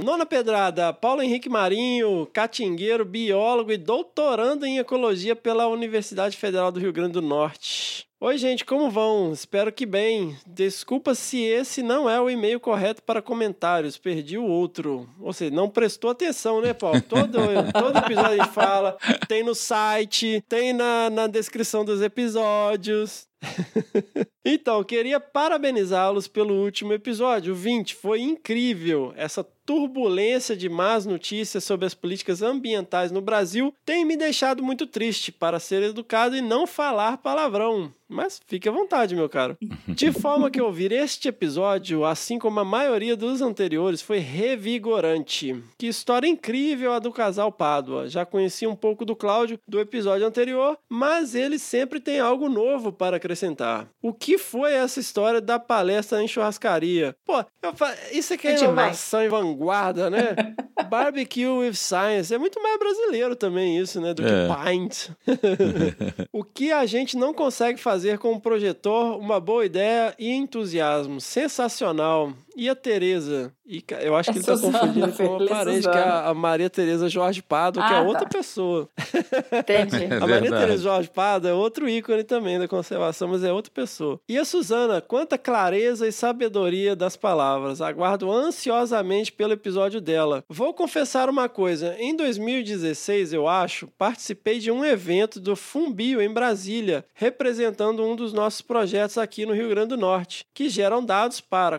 Nona pedrada. Paulo Henrique Marinho, catingueiro, biólogo e doutorando em ecologia pela Universidade Federal do Rio Grande do Norte. Oi, gente, como vão? Espero que bem. Desculpa se esse não é o e-mail correto para comentários. Perdi o outro. Ou seja, não prestou atenção, né, Paulo? Todo, todo episódio a gente fala. Tem no site, tem na, na descrição dos episódios. então, queria parabenizá-los pelo último episódio, o 20. Foi incrível. Essa turbulência de más notícias sobre as políticas ambientais no Brasil tem me deixado muito triste para ser educado e não falar palavrão. Mas fique à vontade, meu caro. De forma que ouvir este episódio, assim como a maioria dos anteriores, foi revigorante. Que história incrível a do casal Pádua. Já conheci um pouco do Cláudio do episódio anterior, mas ele sempre tem algo novo para acrescentar. O que foi essa história da palestra em churrascaria? Pô, fa... isso aqui é, é inovação e vanguarda, né? Barbecue with Science. É muito mais brasileiro também isso, né? Do é. que Pint. o que a gente não consegue fazer fazer com o projetor uma boa ideia e entusiasmo. Sensacional. E a Tereza? E eu acho que ele está confundindo com a parede, que é a Maria Tereza Jorge Pado, ah, que é ah, outra tá. pessoa. Entendi. É a Maria Tereza Jorge Pado é outro ícone também da conservação, mas é outra pessoa. E a Suzana, quanta clareza e sabedoria das palavras. Aguardo ansiosamente pelo episódio dela. Vou confessar uma coisa. Em 2016, eu acho, participei de um evento do Fumbio em Brasília, representando um dos nossos projetos aqui no Rio Grande do Norte, que geram dados para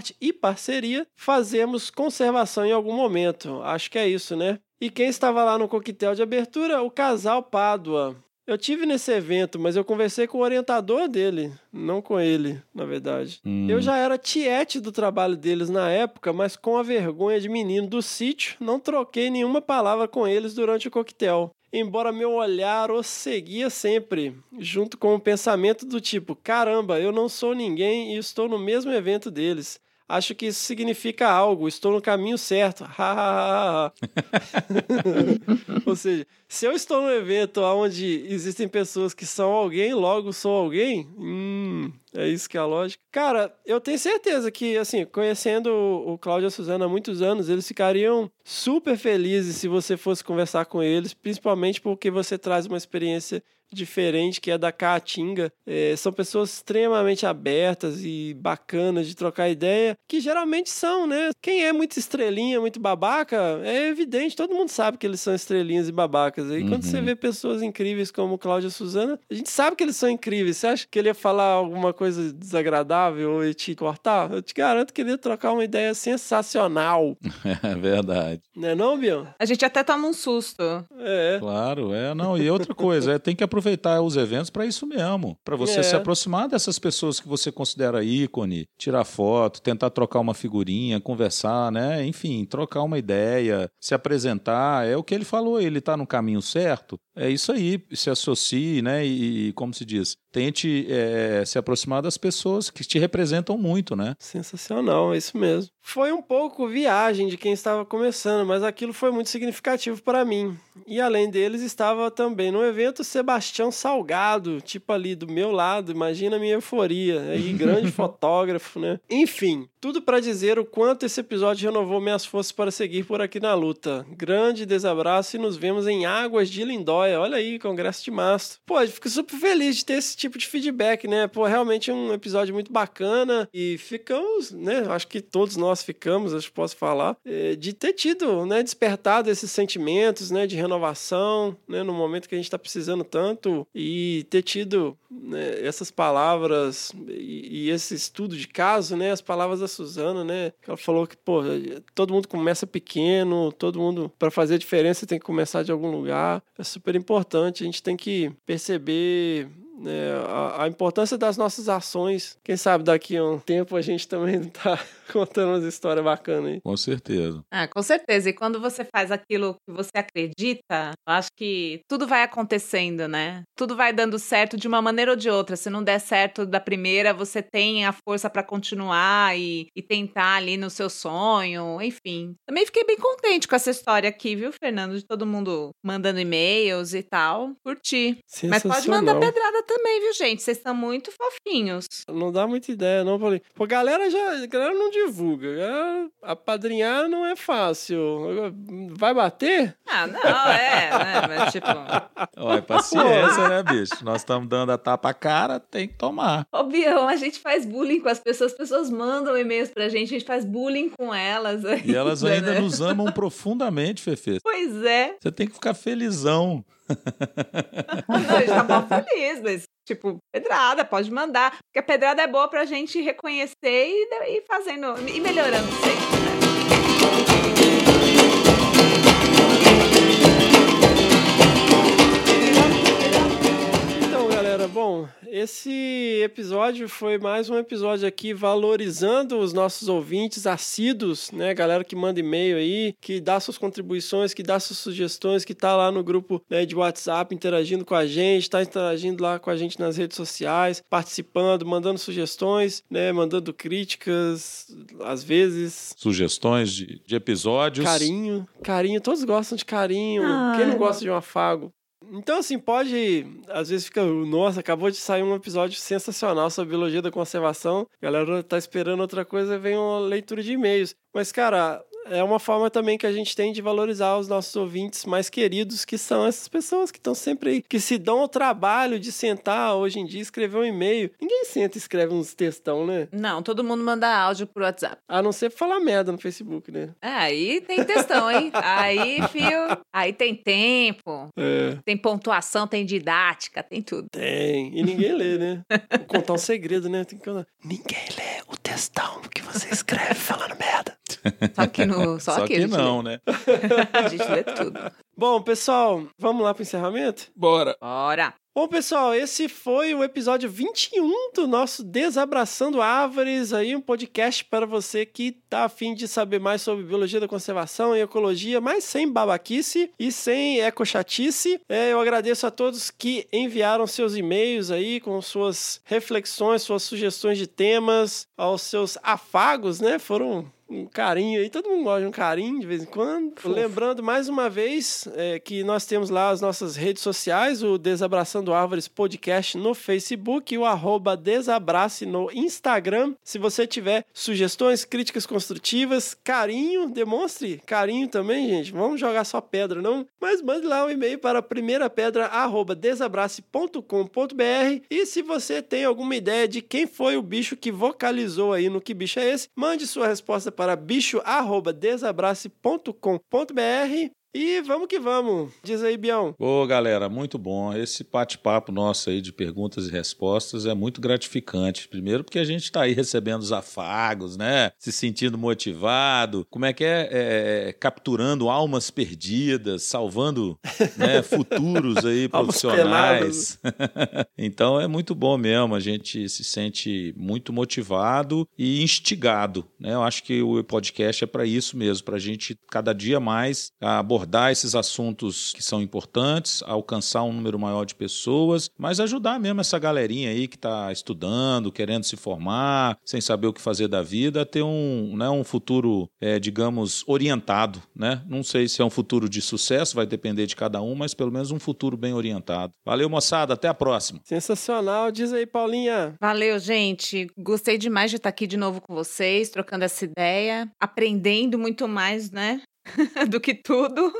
consórcio e parceria, fazemos conservação em algum momento. Acho que é isso, né? E quem estava lá no coquetel de abertura? O casal Pádua. Eu tive nesse evento, mas eu conversei com o orientador dele, não com ele, na verdade. Hum. Eu já era tiete do trabalho deles na época, mas com a vergonha de menino do sítio, não troquei nenhuma palavra com eles durante o coquetel embora meu olhar os seguia sempre, junto com o pensamento do tipo: caramba, eu não sou ninguém e estou no mesmo evento deles acho que isso significa algo, estou no caminho certo. Ou seja, se eu estou no evento onde existem pessoas que são alguém, logo sou alguém, hum, é isso que é a lógica. Cara, eu tenho certeza que, assim, conhecendo o Cláudio e a Suzana há muitos anos, eles ficariam super felizes se você fosse conversar com eles, principalmente porque você traz uma experiência diferente que é da Caatinga. É, são pessoas extremamente abertas e bacanas de trocar ideia, que geralmente são, né? Quem é muito estrelinha, muito babaca, é evidente, todo mundo sabe que eles são estrelinhas e babacas. E uhum. quando você uhum. vê pessoas incríveis como Cláudia e Suzana, a gente sabe que eles são incríveis. Você acha que ele ia falar alguma coisa desagradável ou ia te cortar? Eu te garanto que ele ia trocar uma ideia sensacional. É verdade. Não é não, Bion? A gente até toma um susto. É. Claro, é. Não, e outra coisa, é, tem que aproveitar aproveitar os eventos para isso mesmo, para você é. se aproximar dessas pessoas que você considera ícone, tirar foto, tentar trocar uma figurinha, conversar, né? Enfim, trocar uma ideia, se apresentar. É o que ele falou, ele está no caminho certo. É isso aí, se associe, né? E, como se diz, tente é, se aproximar das pessoas que te representam muito, né? Sensacional, é isso mesmo. Foi um pouco viagem de quem estava começando, mas aquilo foi muito significativo para mim. E além deles, estava também no evento Sebastião Salgado, tipo ali do meu lado, imagina a minha euforia. Aí, grande fotógrafo, né? Enfim, tudo para dizer o quanto esse episódio renovou minhas forças para seguir por aqui na luta. Grande desabraço e nos vemos em Águas de Lindóia. Olha aí, Congresso de Mastro. Pô, fico super feliz de ter esse tipo de feedback, né? Pô, realmente é um episódio muito bacana e ficamos, né? Acho que todos nós ficamos, acho que posso falar, é, de ter tido, né? Despertado esses sentimentos, né? De renovação, né? No momento que a gente está precisando tanto e ter tido né, essas palavras e, e, esse estudo de caso, né? As palavras Suzana, né? Ela falou que, pô, todo mundo começa pequeno, todo mundo, para fazer a diferença, tem que começar de algum lugar. É super importante. A gente tem que perceber né, a, a, importância das nossas ações. Quem sabe daqui a um tempo a gente também tá contando umas histórias bacanas aí. Com certeza. Ah, com certeza. E quando você faz aquilo que você acredita, eu acho que tudo vai acontecendo, né? Tudo vai dando certo de uma maneira ou de outra. Se não der certo da primeira, você tem a força para continuar e, e tentar ali no seu sonho, enfim. Também fiquei bem contente com essa história aqui, viu, Fernando? De todo mundo mandando e-mails e tal. Curti. Mas pode mandar pedrada também, viu, gente? Vocês estão muito fofinhos. Não dá muita ideia, não, Paulinho. Pô, galera já. A galera não divulga. Galera- apadrinhar não é fácil. Vai bater? Ah, não, é, né? Mas, tipo... Olha, paciência, né, bicho? Nós estamos dando a tapa a cara, tem que tomar. Ô, Bião, a gente faz bullying com as pessoas. As pessoas mandam e-mails pra gente, a gente faz bullying com elas. E elas ainda, ainda né? nos amam profundamente, Fefe. Pois é. Você tem que ficar felizão. Não, a gente tá mal feliz, mas, tipo, pedrada, pode mandar. Porque a pedrada é boa pra gente reconhecer e ir fazendo, e melhorando sempre, bom, esse episódio foi mais um episódio aqui valorizando os nossos ouvintes assíduos, né? Galera que manda e-mail aí, que dá suas contribuições, que dá suas sugestões, que tá lá no grupo né, de WhatsApp interagindo com a gente, tá interagindo lá com a gente nas redes sociais, participando, mandando sugestões, né? Mandando críticas, às vezes. Sugestões de, de episódios. Carinho, carinho, todos gostam de carinho. Ah. Quem não gosta de um afago? Então, assim, pode. Às vezes fica. Nossa, acabou de sair um episódio sensacional sobre biologia da conservação. A galera tá esperando outra coisa, vem uma leitura de e-mails. Mas, cara. É uma forma também que a gente tem de valorizar os nossos ouvintes mais queridos, que são essas pessoas que estão sempre aí, que se dão o trabalho de sentar hoje em dia escrever um e-mail. Ninguém senta e escreve uns textão, né? Não, todo mundo manda áudio pro WhatsApp. A não ser falar merda no Facebook, né? É, aí tem textão, hein? Aí, fio, aí tem tempo, É. tem pontuação, tem didática, tem tudo. Tem. E ninguém lê, né? Vou contar um segredo, né? Tem que. Ninguém lê o textão que você escreve falando merda. Só que no. Só, Só aqui que a gente não, lê. né? A gente lê tudo. Bom, pessoal, vamos lá pro encerramento? Bora. Bora! Bom, pessoal, esse foi o episódio 21 do nosso Desabraçando Árvores, aí um podcast para você que tá afim de saber mais sobre biologia da conservação e ecologia, mas sem babaquice e sem ecochatice. É, eu agradeço a todos que enviaram seus e-mails aí com suas reflexões, suas sugestões de temas, aos seus afagos, né? Foram um carinho aí, todo mundo gosta de um carinho de vez em quando. Lembrando mais uma vez é, que nós temos lá as nossas redes sociais, o Desabraçando Árvores Podcast no Facebook e o arroba Desabrace no Instagram. Se você tiver sugestões, críticas construtivas, carinho, demonstre carinho também, gente. Vamos jogar só pedra, não? Mas mande lá um e-mail para primeirapedra@desabrace.com.br e se você tem alguma ideia de quem foi o bicho que vocalizou aí no que bicho é esse, mande sua resposta para bicho@desabrace.com.br e vamos que vamos. Diz aí, Bião. Ô, galera, muito bom. Esse bate-papo nosso aí de perguntas e respostas é muito gratificante. Primeiro porque a gente está aí recebendo os afagos, né? Se sentindo motivado. Como é que é? É, é, capturando almas perdidas, salvando né, futuros aí profissionais. então é muito bom mesmo. A gente se sente muito motivado e instigado, né? Eu acho que o podcast é para isso mesmo, para a gente cada dia mais abordar esses assuntos que são importantes, alcançar um número maior de pessoas, mas ajudar mesmo essa galerinha aí que está estudando, querendo se formar, sem saber o que fazer da vida, a ter um, né, um futuro, é, digamos, orientado, né? Não sei se é um futuro de sucesso, vai depender de cada um, mas pelo menos um futuro bem orientado. Valeu, moçada, até a próxima. Sensacional. Diz aí, Paulinha. Valeu, gente. Gostei demais de estar aqui de novo com vocês, trocando essa ideia, aprendendo muito mais, né? Do que tudo.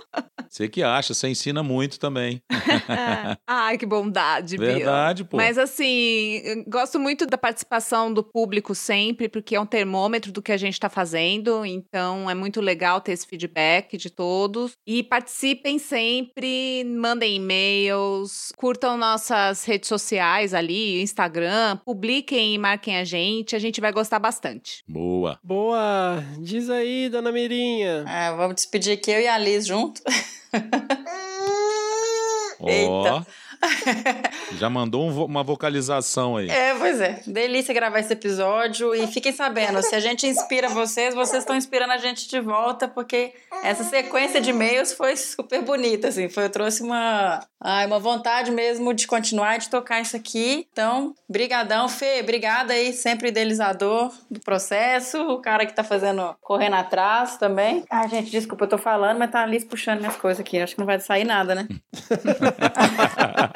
Você que acha, você ensina muito também. Ai, que bondade, Bia. Verdade, pô. Mas assim, gosto muito da participação do público sempre, porque é um termômetro do que a gente está fazendo. Então é muito legal ter esse feedback de todos. E participem sempre, mandem e-mails, curtam nossas redes sociais ali, Instagram, publiquem e marquem a gente. A gente vai gostar bastante. Boa. Boa. Diz aí, dona Mirinha. Ah, vamos despedir aqui eu e a Liz junto. Ó. Já mandou um vo- uma vocalização aí. É, pois é. Delícia gravar esse episódio. E fiquem sabendo, se a gente inspira vocês, vocês estão inspirando a gente de volta, porque essa sequência de e-mails foi super bonita, assim. Foi, trouxe uma, ai, uma vontade mesmo de continuar e de tocar isso aqui. Então, brigadão, Fê. Obrigada aí, sempre idealizador do processo. O cara que tá fazendo, correndo atrás também. Ah, gente, desculpa, eu tô falando, mas tá ali puxando minhas coisas aqui. Acho que não vai sair nada, né?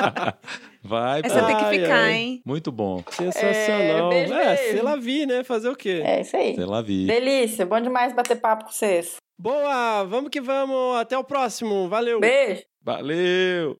Vai, Essa tem que Ai, ficar, ai. hein? Muito bom. Sensacional. É, É, beleza. sei lá vi, né? Fazer o quê? É isso aí. Sei lá, vi. Delícia, bom demais bater papo com vocês. Boa, vamos que vamos. Até o próximo. Valeu. Beijo. Valeu!